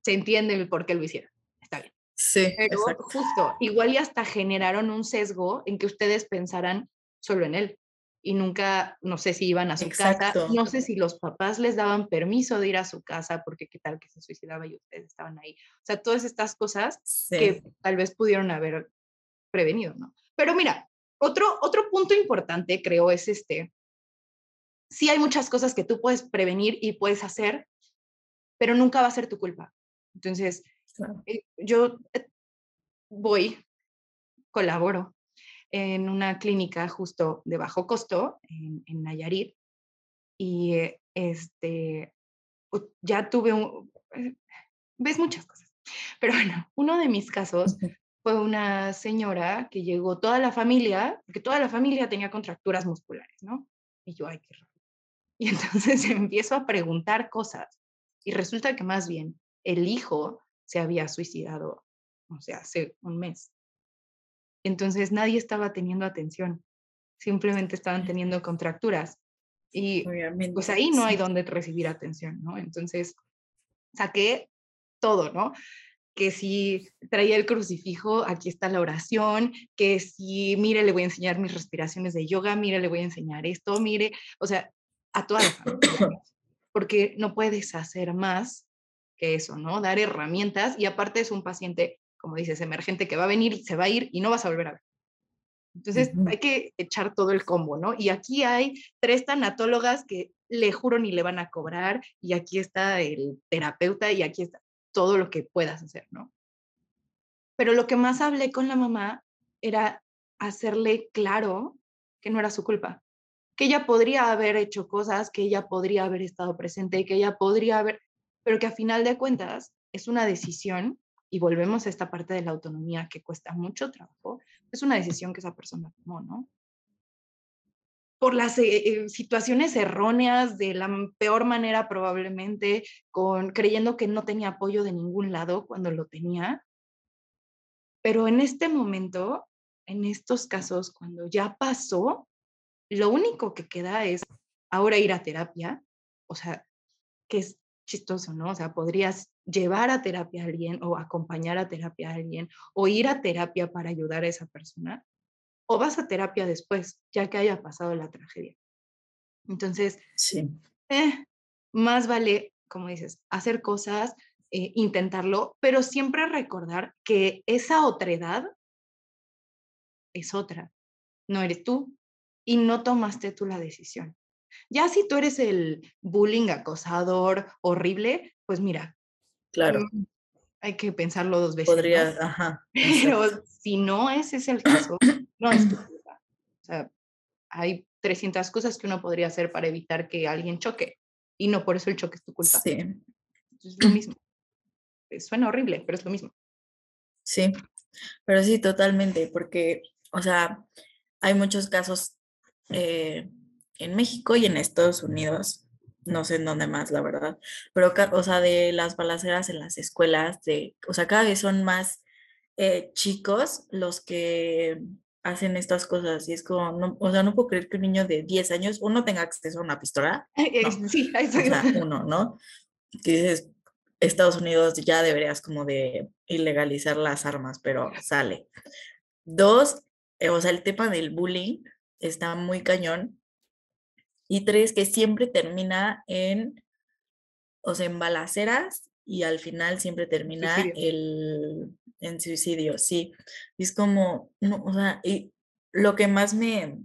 se entiende el por qué lo hicieron. Está bien. Sí. Pero justo, igual y hasta generaron un sesgo en que ustedes pensaran solo en él y nunca, no sé si iban a su casa, no sé si los papás les daban permiso de ir a su casa porque qué tal que se suicidaba y ustedes estaban ahí. O sea, todas estas cosas que tal vez pudieron haber prevenido, ¿no? Pero mira, otro, otro punto importante creo es este, sí hay muchas cosas que tú puedes prevenir y puedes hacer, pero nunca va a ser tu culpa. Entonces, eh, yo eh, voy, colaboro en una clínica justo de bajo costo en, en Nayarit y eh, este, ya tuve un, ves muchas cosas, *laughs* pero bueno, uno de mis casos fue una señora que llegó toda la familia, porque toda la familia tenía contracturas musculares, ¿no? Y yo, ay, qué raro. *laughs* Y entonces *laughs* empiezo a preguntar cosas y resulta que más bien el hijo se había suicidado, o sea, hace un mes. Entonces nadie estaba teniendo atención, simplemente estaban teniendo contracturas. Y pues ahí no hay donde recibir atención, ¿no? Entonces saqué todo, ¿no? que si traía el crucifijo, aquí está la oración, que si, mire, le voy a enseñar mis respiraciones de yoga, mire, le voy a enseñar esto, mire, o sea, a toda la familia, *coughs* porque no puedes hacer más que eso, ¿no? Dar herramientas y aparte es un paciente como dices, emergente que va a venir, se va a ir y no vas a volver a ver. Entonces hay que echar todo el combo, ¿no? Y aquí hay tres tanatólogas que le juro ni le van a cobrar y aquí está el terapeuta y aquí está todo lo que puedas hacer, ¿no? Pero lo que más hablé con la mamá era hacerle claro que no era su culpa, que ella podría haber hecho cosas, que ella podría haber estado presente, que ella podría haber, pero que a final de cuentas es una decisión y volvemos a esta parte de la autonomía que cuesta mucho trabajo, es una decisión que esa persona tomó, ¿no? Por las eh, eh, situaciones erróneas, de la peor manera probablemente, con, creyendo que no tenía apoyo de ningún lado cuando lo tenía. Pero en este momento, en estos casos, cuando ya pasó, lo único que queda es ahora ir a terapia, o sea, que es chistoso, ¿no? O sea, podrías llevar a terapia a alguien o acompañar a terapia a alguien o ir a terapia para ayudar a esa persona o vas a terapia después, ya que haya pasado la tragedia. Entonces, sí. Eh, más vale, como dices, hacer cosas, eh, intentarlo, pero siempre recordar que esa otredad es otra, no eres tú y no tomaste tú la decisión. Ya si tú eres el bullying, acosador, horrible, pues mira. Claro. Hay que pensarlo dos veces. Podría, ajá. *laughs* Pero si no ese es el *coughs* caso, no es tu culpa. O sea, hay 300 cosas que uno podría hacer para evitar que alguien choque. Y no por eso el choque es tu culpa. Sí. Es lo *coughs* mismo. Eh, suena horrible, pero es lo mismo. Sí, pero sí, totalmente, porque, o sea, hay muchos casos eh, en México y en Estados Unidos, no sé en dónde más, la verdad, pero, o sea, de las balaceras en las escuelas, de, o sea, cada vez son más eh, chicos los que hacen estas cosas y es como, no, o sea, no puedo creer que un niño de 10 años, uno tenga acceso a una pistola. *laughs* Sí, o sea, uno, ¿no? Que dices, Estados Unidos ya deberías como de ilegalizar las armas, pero sale. Dos, eh, o sea, el tema del bullying está muy cañón. Y tres, que siempre termina en, o sea, en balaceras y al final siempre termina el, en suicidio, sí. Y es como, no, o sea, y lo que más me,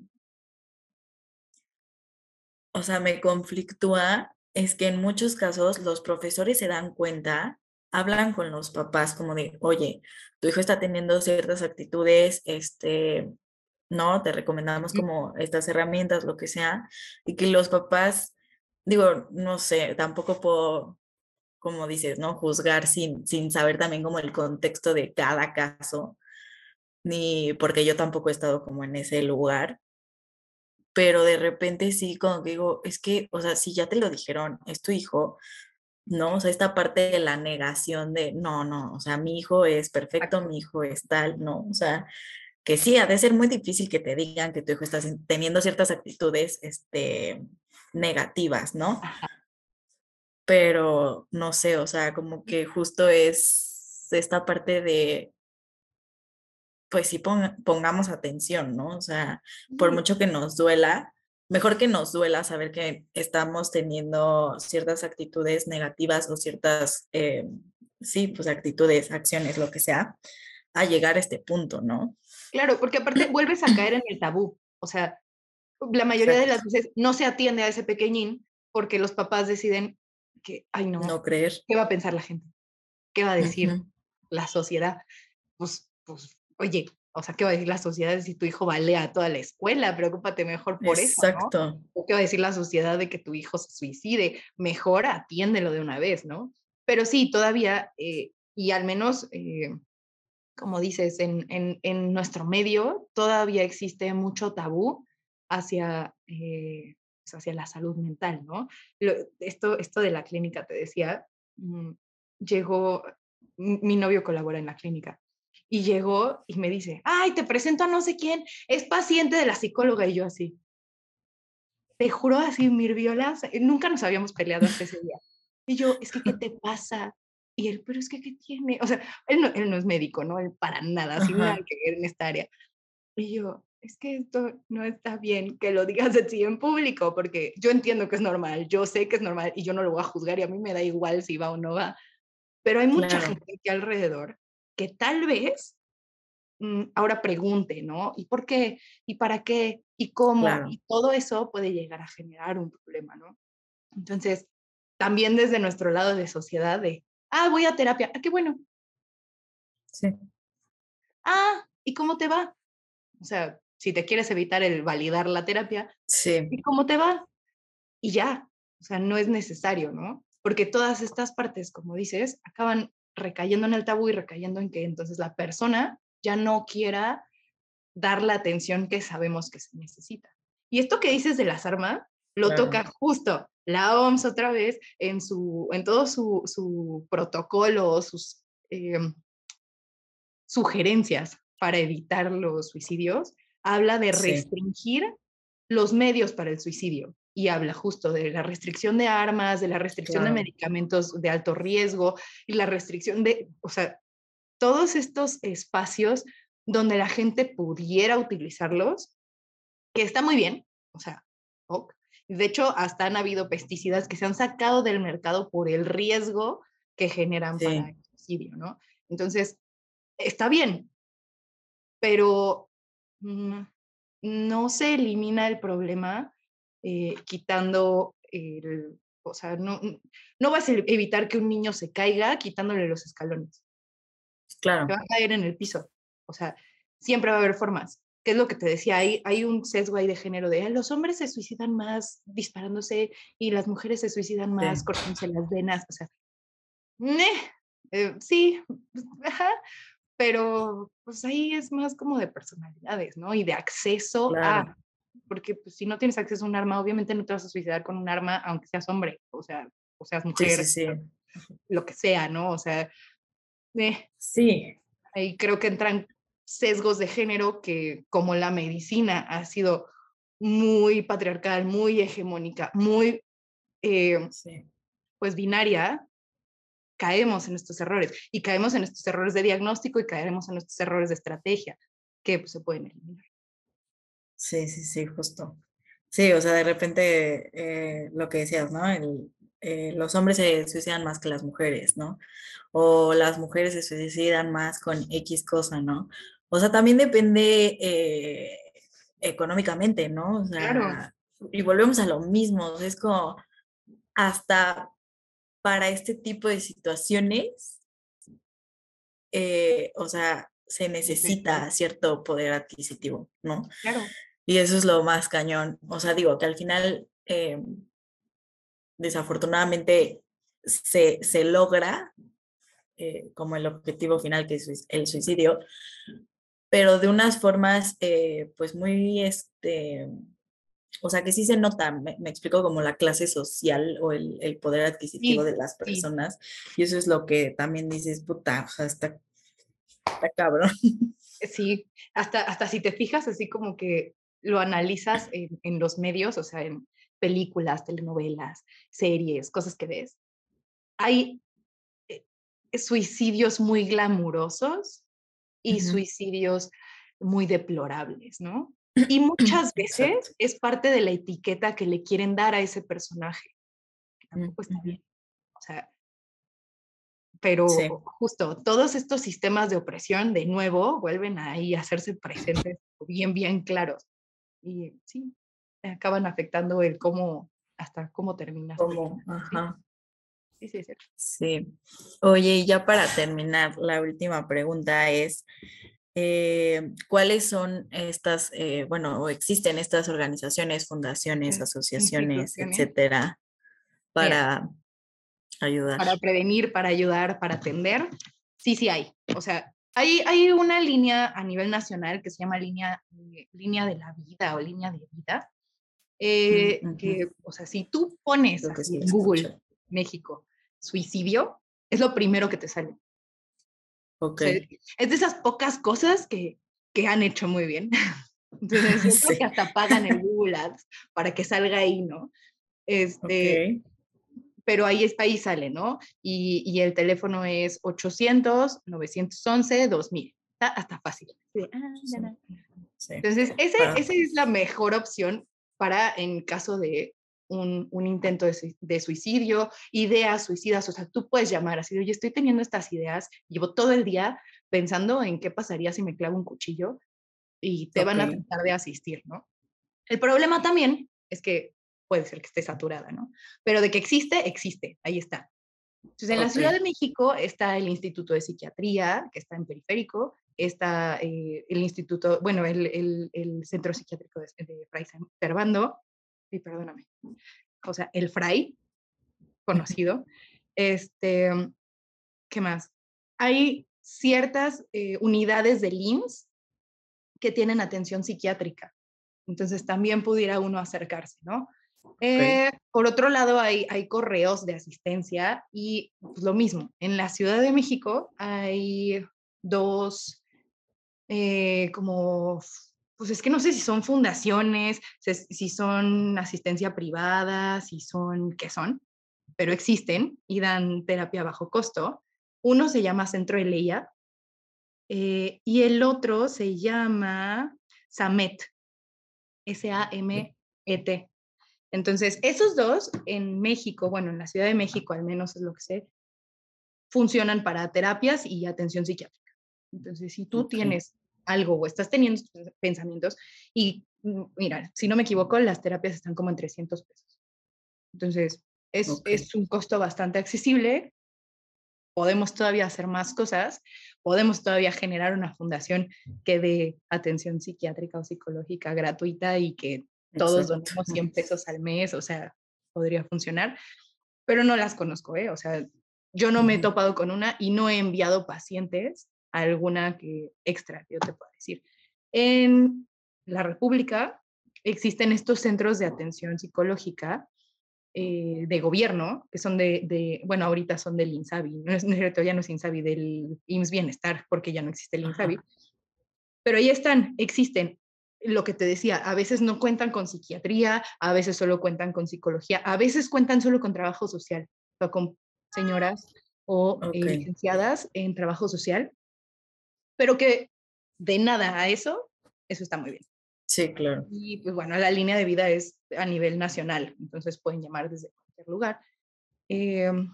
o sea, me conflictúa es que en muchos casos los profesores se dan cuenta, hablan con los papás como de, oye, tu hijo está teniendo ciertas actitudes, este, no, te recomendamos como estas herramientas, lo que sea, y que los papás, digo, no sé, tampoco puedo, como dices, ¿no? Juzgar sin, sin saber también como el contexto de cada caso, ni porque yo tampoco he estado como en ese lugar, pero de repente sí, como que digo, es que, o sea, si ya te lo dijeron, es tu hijo, ¿no? O sea, esta parte de la negación de, no, no, o sea, mi hijo es perfecto, mi hijo es tal, no, o sea, que sí, ha de ser muy difícil que te digan que tu hijo está teniendo ciertas actitudes, este, negativas, ¿no? Pero, no sé, o sea, como que justo es esta parte de, pues sí pongamos atención, ¿no? O sea, por mucho que nos duela, mejor que nos duela saber que estamos teniendo ciertas actitudes negativas o ciertas, eh, sí, pues actitudes, acciones, lo que sea, a llegar a este punto, ¿no? Claro, porque aparte vuelves a caer en el tabú. O sea, la mayoría de las veces no se atiende a ese pequeñín porque los papás deciden que, ay, no, no creer. ¿Qué va a pensar la gente? ¿Qué va a decir la sociedad? Pues, pues oye, o sea, ¿qué va a decir la sociedad si tu hijo balea a toda la escuela? Preocúpate mejor por eso. Exacto. ¿O qué va a decir la sociedad de que tu hijo se suicide? Mejor atiéndelo de una vez, ¿no? Pero sí, todavía, eh, y al menos, eh, como dices, en, en, en, nuestro medio todavía existe mucho tabú hacia, eh, pues, hacia la salud mental, ¿no? esto, esto de la clínica, te decía, mm, llegó, mi novio colabora en la clínica y llegó y me dice, ay, te presento a no sé quién, es paciente de la psicóloga y yo así. Te juro así, Mirviolas, eh, nunca nos habíamos peleado hasta ese día. Y yo, es que, ¿qué *laughs* te pasa? Y él, pero es que, ¿qué tiene? O sea, él no, él no es médico, ¿no? Él para nada, sin nada que ver en esta área. Y yo, es que esto no está bien que lo digas así en público, porque yo entiendo que es normal, yo sé que es normal y yo no lo voy a juzgar y a mí me da igual si va o no va. Pero hay mucha gente aquí alrededor que tal vez mm, ahora pregunte, ¿no? ¿Y por qué? ¿Y para qué? ¿Y cómo? Y todo eso puede llegar a generar un problema, ¿no? Entonces, también desde nuestro lado de sociedad de, ah, voy a terapia, ah, qué bueno. Sí. Ah, ¿y cómo te va? O sea, si te quieres evitar el validar la terapia, sí. ¿y cómo te va? Y ya, o sea, no es necesario, ¿no? Porque todas estas partes, como dices, acaban recayendo en el tabú y recayendo en que entonces la persona ya no quiera dar la atención que sabemos que se necesita. Y esto que dices de las armas, lo toca justo la OMS otra vez en, su, en todo su, su protocolo, sus em, sugerencias para evitar los suicidios, habla de restringir los medios para el suicidio y habla justo de la restricción de armas, de la restricción de medicamentos de alto riesgo y la restricción de, o sea, todos estos espacios donde la gente pudiera utilizarlos, que está muy bien, o sea, de hecho, hasta han habido pesticidas que se han sacado del mercado por el riesgo que generan para el suicidio, ¿no? Entonces, está bien, pero mm, no se elimina el problema eh, quitando el, o sea, no, no vas a evitar que un niño se caiga quitándole los escalones. Claro. va a caer en el piso. O sea, siempre va a haber formas. ¿Qué es lo que te decía? Hay, hay un sesgo ahí de género de los hombres se suicidan más disparándose y las mujeres se suicidan más cortándose las venas. O sea, eh, sí, ajá, pero pues ahí es más como de personalidades, ¿no? Y de acceso a, porque pues, si no tienes acceso a un arma, obviamente no te vas a suicidar con un arma, aunque seas hombre, o sea, o seas mujer, lo que sea, ¿no? O sea, eh, sí. Ahí creo que entran sesgos de género que como la medicina ha sido muy patriarcal, muy hegemónica, muy eh, pues binaria, caemos en estos errores y caemos en estos errores de diagnóstico y caeremos en estos errores de estrategia que pues, se pueden eliminar. Sí, sí, sí, justo. Sí, o sea, de repente eh, lo que decías, ¿no? Eh, los hombres se suicidan más que las mujeres, ¿no? O las mujeres se suicidan más con X cosa, ¿no? O sea, también depende eh, económicamente, ¿no? O sea, claro. y volvemos a lo mismo, es como hasta para este tipo de situaciones, eh, o sea, se necesita cierto poder adquisitivo, ¿no? Claro. Y eso es lo más cañón. O sea, digo que al final, eh, desafortunadamente, se, se logra como el objetivo final, que es el suicidio, pero de unas formas, eh, pues muy, este, o sea, que sí se nota, me, explico como la clase social o el, el poder adquisitivo de las personas, y eso es lo que también dices, puta, o sea, está, está cabrón. *laughs* Sí, hasta, hasta si te fijas así como que lo analizas en, en los medios, o sea, en películas, telenovelas, series, cosas que ves, hay eh, suicidios muy glamurosos y suicidios muy deplorables, ¿no? Y *clears throat* muchas veces es parte de la etiqueta que le quieren dar a ese personaje. tampoco está bien. O sea, pero justo todos estos sistemas de opresión de nuevo vuelven ahí a hacerse presentes bien, bien claros. Y sí, acaban afectando el cómo, hasta cómo termina. ¿Cómo? Ajá. Sí, sí, sí. Sí. Oye, y ya para terminar, la última pregunta es, eh, ¿cuáles son estas, eh, bueno, o existen estas organizaciones, fundaciones, asociaciones, etcétera, para ayudar? Para prevenir, para ayudar, para atender. Sí, sí hay. O sea, hay, hay una línea a nivel nacional que se llama línea, eh, línea de la vida o línea de vida. Mm, que, o sea, si tú pones en Google México suicidio, es lo primero que te sale. Okay. es de esas pocas cosas que, que han hecho muy bien. *laughs* Entonces, *laughs* que hasta pagan el Google Ads para que salga ahí, ¿no? Este, Pero ahí está, ahí sale, ¿no? Y, y el teléfono es 800-911-2000. Está hasta fácil. Ah, Entonces, ese, esa es la mejor opción para en caso de un, intento de, suicidio, ideas suicidas, o sea, tú puedes llamar así, oye, estoy teniendo estas ideas, llevo todo el día pensando en qué pasaría si me clavo un cuchillo y te van a tratar de asistir, ¿no? El problema también es que puede ser que esté saturada, ¿no? Pero de que existe, existe, ahí está. Entonces, en la Ciudad de México está el Instituto de Psiquiatría, que está en Periférico, está eh, el Instituto, bueno, el, el, Centro Psiquiátrico de, de Fray Servando, y perdóname, o sea, el Fray, *laughs* conocido. Este, ¿qué más? Hay ciertas eh, unidades del IMSS que tienen atención psiquiátrica. Entonces también pudiera uno acercarse, ¿no? Eh, por otro lado, hay, hay correos de asistencia y pues, lo mismo, en la Ciudad de México hay dos eh, como pues es que no sé si son fundaciones, si son asistencia privada, si son, ¿qué son? Pero existen y dan terapia a bajo costo. Uno se llama Centro Eleia eh, y el otro se llama SAMET, S-A-M-E-T. Entonces, esos dos en México, bueno, en la Ciudad de México al menos es lo que sé, funcionan para terapias y atención psiquiátrica. Entonces, si tú tienes algo o estás teniendo pensamientos y mm, mira, si no me equivoco, las terapias están como en 300 pesos. Entonces, es, es un costo bastante accesible. Podemos todavía hacer más cosas, podemos todavía generar una fundación que dé atención psiquiátrica o psicológica gratuita y que todos donemos 100 *laughs* pesos al mes, o sea, podría funcionar, pero no las conozco, ¿eh? O sea, yo no me he topado con una y no he enviado pacientes alguna que extra, yo te puedo decir. En la República existen estos centros de atención psicológica eh, de gobierno, que son de, bueno, ahorita son del INSABI, no es, *laughs* cierto, ya no es INSABI, del IMSS Bienestar, porque ya no existe el INSABI, pero ahí están, existen. Lo que te decía, a veces no cuentan con psiquiatría, a veces solo cuentan con psicología, a veces cuentan solo con trabajo social, o con señoras o eh, licenciadas en trabajo social, pero que de nada a eso, eso está muy bien. Sí, claro. Y pues bueno, la línea de vida es a nivel nacional, entonces pueden llamar desde cualquier lugar. Em,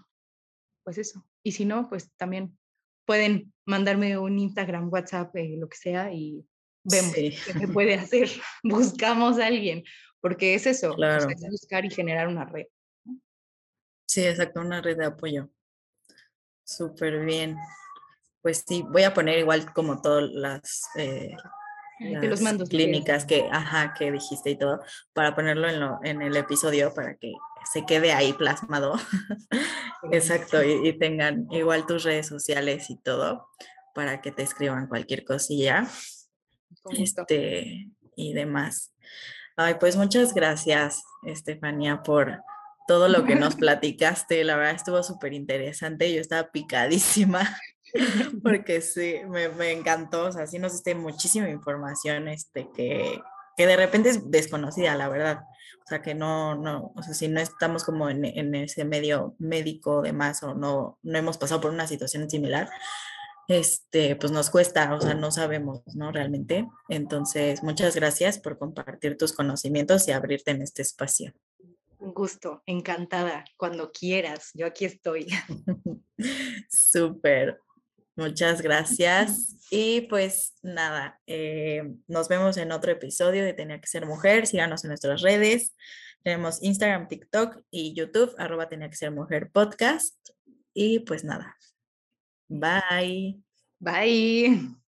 pues eso. Y si no, pues también pueden mandarme un Instagram, WhatsApp, eh, lo que sea, y vemos qué se puede hacer. *laughs* Buscamos a alguien, porque es eso, claro. buscar y generar una red. Sí, exacto, una red de apoyo. Súper bien. Pues sí, voy a poner igual como todas las, eh, los mandos clínicas que, ajá, que dijiste y todo, para ponerlo en, lo, en el episodio para que se quede ahí plasmado. *laughs* Exacto, y, tengan igual tus redes sociales y todo para que te escriban cualquier cosilla. Este, y demás. Ay, pues muchas gracias, Estefanía, por todo lo que nos *laughs* platicaste. La verdad estuvo súper interesante. Yo estaba picadísima. *laughs* *laughs* porque sí, me, me, encantó, o sea, sí nos diste muchísima información este, que, que de repente es desconocida, la verdad. O sea, que no, no, o sea, si no estamos como en, en ese medio médico de más o no, no hemos pasado por una situación similar, este, pues nos cuesta, o sea, no sabemos, ¿no? Realmente. Entonces, muchas gracias por compartir tus conocimientos y abrirte en este espacio. Un gusto, encantada, cuando quieras, yo aquí estoy. *laughs* Súper. Muchas gracias. *laughs* Y pues nada, eh, nos vemos en otro episodio de Tenía que ser mujer. Síganos en nuestras redes. Tenemos Instagram, TikTok y YouTube, arroba Tenía que ser mujer podcast. Y pues nada. Bye. Bye.